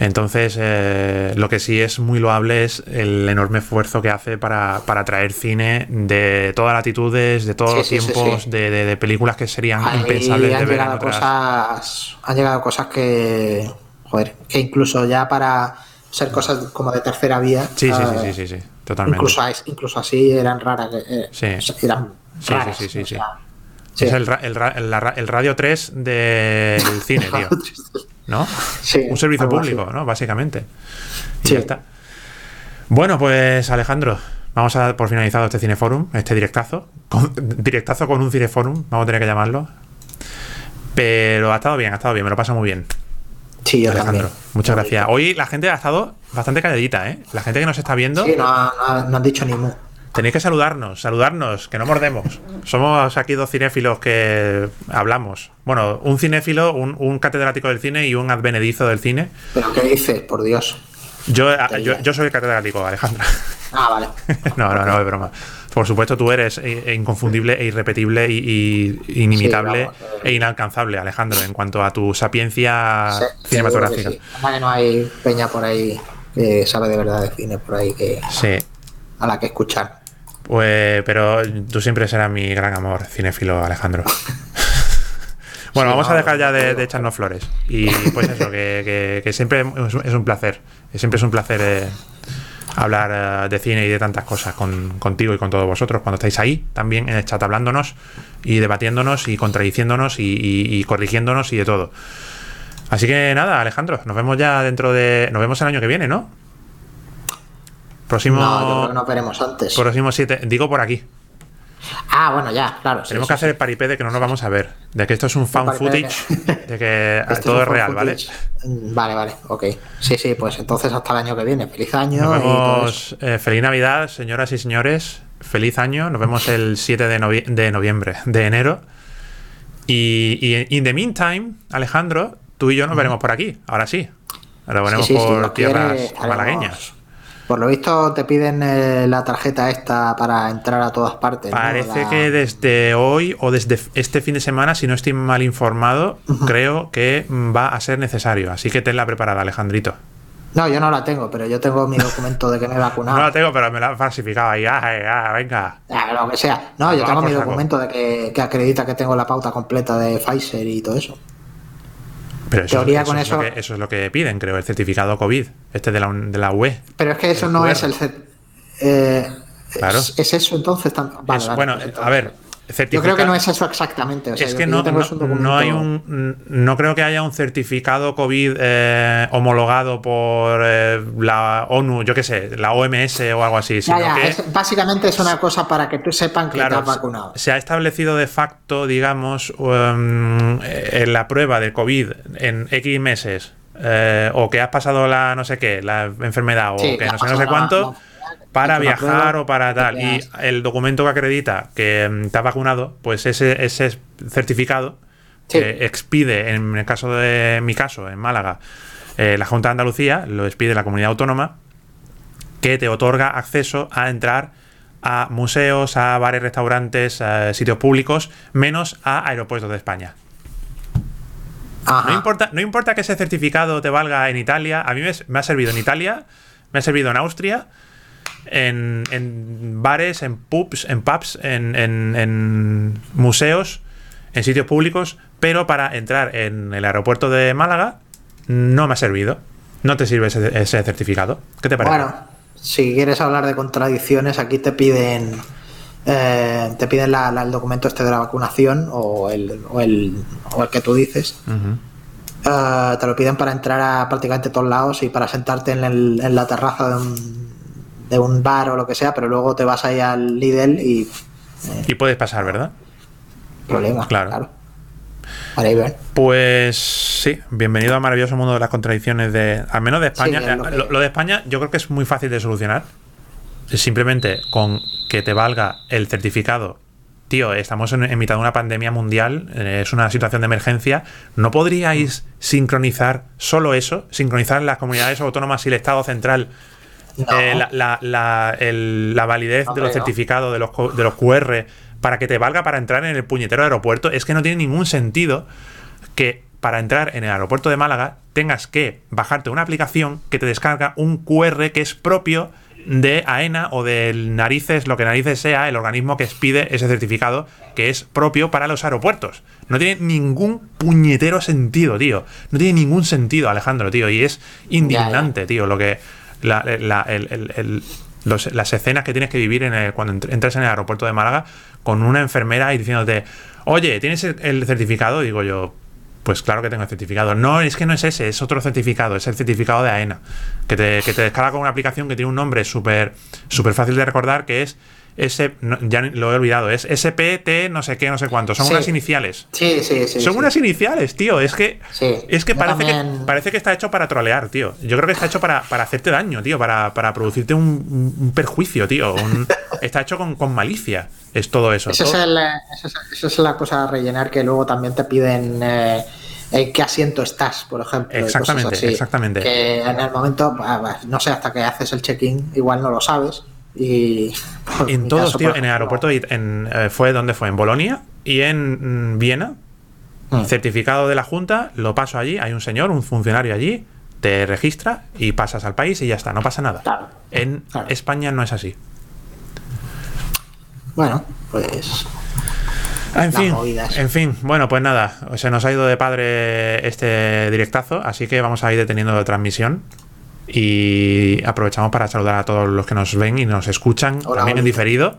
S1: Entonces, eh, lo que sí es muy loable es el enorme esfuerzo que hace para, para traer cine de todas latitudes, de todos
S2: Sí,
S1: los
S2: sí,
S1: tiempos,
S2: sí.
S1: De, de- de películas que serían
S2: Ahí
S1: impensables de ver en
S2: llegado
S1: otras.
S2: cosas. Han llegado cosas que. Joder, que incluso ya para ser cosas como de tercera vía.
S1: Sí, sí,
S2: eh,
S1: sí, sí, sí, totalmente.
S2: Incluso, incluso así eran raras. eh, sea, eran
S1: Sí,
S2: raras,
S1: sí, sí, sí,
S2: o sea.
S1: Es el, el, el el radio 3 del cine, tío. ¿No?
S2: Sí,
S1: Un servicio
S2: así.
S1: público, ¿no? Básicamente. Y
S2: Sí.
S1: ya está. Bueno, pues Alejandro, vamos a dar por finalizado este cineforum, este directazo. Con- directazo con un cineforum, vamos a tener que llamarlo. Pero ha estado bien, ha estado bien, me lo pasa muy bien.
S2: Sí, yo
S1: Alejandro,
S2: también.
S1: muchas gracias. Hoy la gente ha estado bastante calladita, ¿eh? La gente que nos está viendo,
S2: Sí, no, no- no han dicho ni mu.
S1: Tenéis que saludarnos, saludarnos, que no mordemos. Somos aquí dos cinéfilos que hablamos. Bueno, un cinéfilo, un, un catedrático del cine y un advenedizo del cine.
S2: ¿Pero qué dices? Por Dios.
S1: Yo, yo, yo soy el catedrático, Alejandra.
S2: Ah, vale.
S1: No, no, no, es broma. Por supuesto, tú eres eh, inconfundible e irrepetible y, y inimitable
S2: Sí, vamos, eh.
S1: e inalcanzable, Alejandro, en cuanto a tu sapiencia cinematográfica.
S2: sí. No hay peña por ahí que sabe de verdad de cine por ahí que
S1: Sí.
S2: a la que escuchar.
S1: Pues, pero tú siempre serás mi gran amor, cinéfilo, Alejandro. Bueno, vamos a dejar ya de,
S2: no,
S1: de echarnos flores. Y pues eso, que, que- que siempre es un- placer. Siempre es un placer eh, hablar eh, de cine y de tantas cosas con, contigo y con todos vosotros. Cuando estáis ahí, también en el chat hablándonos y debatiéndonos y contradiciéndonos y, y- y corrigiéndonos y de todo. Así que nada, Alejandro, nos vemos ya dentro de. Nos vemos el año que viene, ¿no? Próximo.
S2: No, yo creo que nos veremos antes.
S1: Próximo 7. Digo por aquí.
S2: Ah, bueno, ya, claro.
S1: Tenemos
S2: sí,
S1: que hacer el paripé de que no nos vamos a ver. De que esto es un
S2: de
S1: footage. De que
S2: Este
S1: todo es real,
S2: fan
S1: ¿vale?
S2: Mm, Vale, vale, ok. Sí, sí, pues entonces hasta el año que viene. Feliz año.
S1: Nos
S2: y
S1: vemos. eh, feliz Navidad, señoras y señores. Feliz año. Nos vemos el 7 de, novie- de noviembre, de enero. Y, y in the meantime, Alejandro, tú y yo nos veremos por aquí. Ahora sí. Ahora
S2: si
S1: por tierras malagueñas.
S2: Por lo visto te piden eh, la tarjeta esta para entrar a todas partes. ¿no?
S1: Parece
S2: La-
S1: que desde hoy o desde este fin de semana, si no estoy mal informado, creo que va a ser necesario. Así que tenla preparada, Alejandrito.
S2: No, yo no la tengo, pero yo tengo mi documento de que me he vacunado.
S1: No la tengo, pero me la han falsificado ahí. Ah, ah, venga.
S2: Ah, lo que sea. No, yo tengo mi
S1: saco.
S2: documento de que, que acredita que tengo la pauta completa de Pfizer y todo eso.
S1: Pero eso,
S2: Teoría
S1: eso
S2: con
S1: es lo
S2: eso-
S1: que, eso es lo que piden, creo, el certificado COVID, este de la, de la UE.
S2: Pero es que eso no
S1: QR.
S2: es el... eh,
S1: Claro.
S2: es, es eso entonces? vale,
S1: Es-
S2: vale,
S1: bueno,
S2: pues
S1: a
S2: entonces-
S1: ver,
S2: Yo creo que no es eso exactamente. o sea,
S1: es que no, no,
S2: un
S1: no hay un. No creo que haya un certificado COVID eh, homologado por eh, la ONU, yo qué sé, la OMS o algo así. Sino
S2: ya,
S1: que,
S2: es- básicamente es una cosa para que tú sepan que
S1: claro,
S2: has vacunado.
S1: se ha establecido de facto, digamos, um, eh, en la prueba del COVID en X meses, eh, o que has pasado la no sé qué, la enfermedad, o
S2: Sí,
S1: que no sé, no sé
S2: la-
S1: cuánto.
S2: la-
S1: para viajar o para tal. Y el documento que acredita que mm, te has vacunado, pues ese, ese certificado
S2: Sí.
S1: que expide, en el caso de mi caso, en Málaga, eh, la Junta de Andalucía, lo expide la comunidad autónoma, que te otorga acceso a entrar a museos, a bares, restaurantes, a sitios públicos, menos a aeropuertos de España.
S2: Ajá.
S1: No importa, no importa que ese certificado te valga en Italia. A mí me, me ha servido en Italia, me ha servido en Austria, en, en bares, en pubs, en pubs, en, en- en museos, en sitios públicos, pero para entrar en el aeropuerto de Málaga no me ha servido. No te sirve ese, ese certificado. ¿Qué te parece?
S2: Bueno, si quieres hablar de contradicciones, aquí te piden eh, te piden la- la- el documento este de la vacunación o el, o el, o el que tú dices. Eh, te lo piden para entrar a prácticamente todos lados y para sentarte en, el- en la terraza de un, de un bar o lo que sea, pero luego te vas ahí al Lidl y
S1: Y puedes pasar, ¿verdad?
S2: problema.
S1: Claro.
S2: Vale, bien.
S1: Pues sí, bienvenido al maravilloso mundo de las contradicciones de, al menos de España.
S2: Sí, es
S1: Eh,
S2: lo que-
S1: lo, lo de España yo creo que es muy fácil de solucionar. Simplemente con que te valga el certificado. Tío, estamos en, en mitad de una pandemia mundial, eh, es una situación de emergencia. ¿No podríais sincronizar solo eso? Sincronizar las comunidades autónomas y el Estado central
S2: No.
S1: eh, la, la- la- el- la validez de los certificados, de los, de los QR, para que te valga para entrar en el puñetero aeropuerto, es que no tiene ningún sentido que para entrar en el aeropuerto de Málaga tengas que bajarte una aplicación que te descarga un QR que es propio de AENA o del Narices, lo que Narices sea, el organismo que expide ese certificado que es propio para los aeropuertos. No tiene ningún puñetero sentido, tío. No tiene ningún sentido, Alejandro, tío. Y es indignante, tío, lo que. La- la- el- el- el- los- las escenas que tienes que vivir en cuando ent- entras en el aeropuerto de Málaga con una enfermera y diciéndote, oye, ¿tienes el, el certificado? Digo yo, pues claro que tengo el certificado. No, es que no es ese, es otro certificado, es el certificado de AENA, que te, que te descarga con una aplicación que tiene un nombre súper súper fácil de recordar, que es no, ya lo he olvidado, es SPT no sé qué, no sé cuánto, son
S2: Sí.
S1: unas iniciales.
S2: Sí, sí, sí.
S1: Son
S2: sí.
S1: unas iniciales, tío. Es que,
S2: Sí.
S1: es que parece, que parece que está hecho para trolear, tío. Yo creo que está hecho para, para hacerte daño, tío. Para, para producirte un, un perjuicio, tío. Un- está hecho con, con malicia. Es todo eso.
S2: Esa es,
S1: todo-
S2: el, eh, esa es- esa es la cosa a rellenar que luego también te piden eh, en qué asiento estás, por ejemplo.
S1: Exactamente,
S2: así.
S1: exactamente.
S2: Que en el momento, no sé, hasta que haces el check-in, igual no lo sabes. Y por
S1: En todos,
S2: caso,
S1: tío, en el aeropuerto, en, eh, fue donde fue, en Bolonia y en mm, Viena.
S2: Mm.
S1: Certificado de la Junta, lo paso allí, hay un señor, un funcionario allí, te registra y pasas al país y ya está, no pasa nada.
S2: Claro.
S1: En
S2: Claro.
S1: España no es así.
S2: Bueno, pues
S1: Ah, en fin, en fin, bueno, pues nada, se nos ha ido de padre este directazo, así que vamos a ir deteniendo la transmisión y aprovechamos para saludar a todos los que nos ven y nos escuchan
S2: Hola,
S1: también en diferido.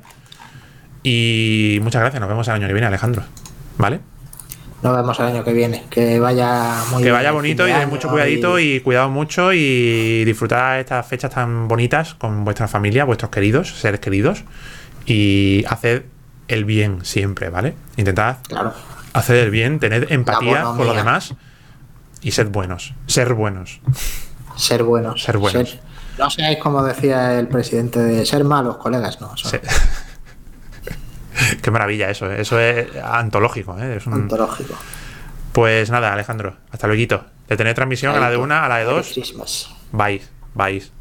S1: Y muchas gracias, nos vemos el año que viene, Alejandro. ¿Vale?
S2: nos vemos el año que viene. Que vaya muy
S1: Que vaya bonito y
S2: de
S1: mucho cuidadito y cuidado mucho y disfrutad estas fechas tan bonitas con vuestra familia, vuestros queridos, seres queridos y haced el bien siempre, ¿vale? Intentad
S2: Claro.
S1: hacer el bien, tened empatía con los demás y sed buenos, ser buenos.
S2: Ser buenos.
S1: Ser buenos.
S2: no seáis como decía el presidente de ser malos, colegas, no. son
S1: Qué maravilla eso, ¿eh? eso es antológico. ¿eh? Es un-
S2: Antológico.
S1: Pues nada, Alejandro, hasta luego. De tener transmisión a la de una, a la de dos, vais, vais.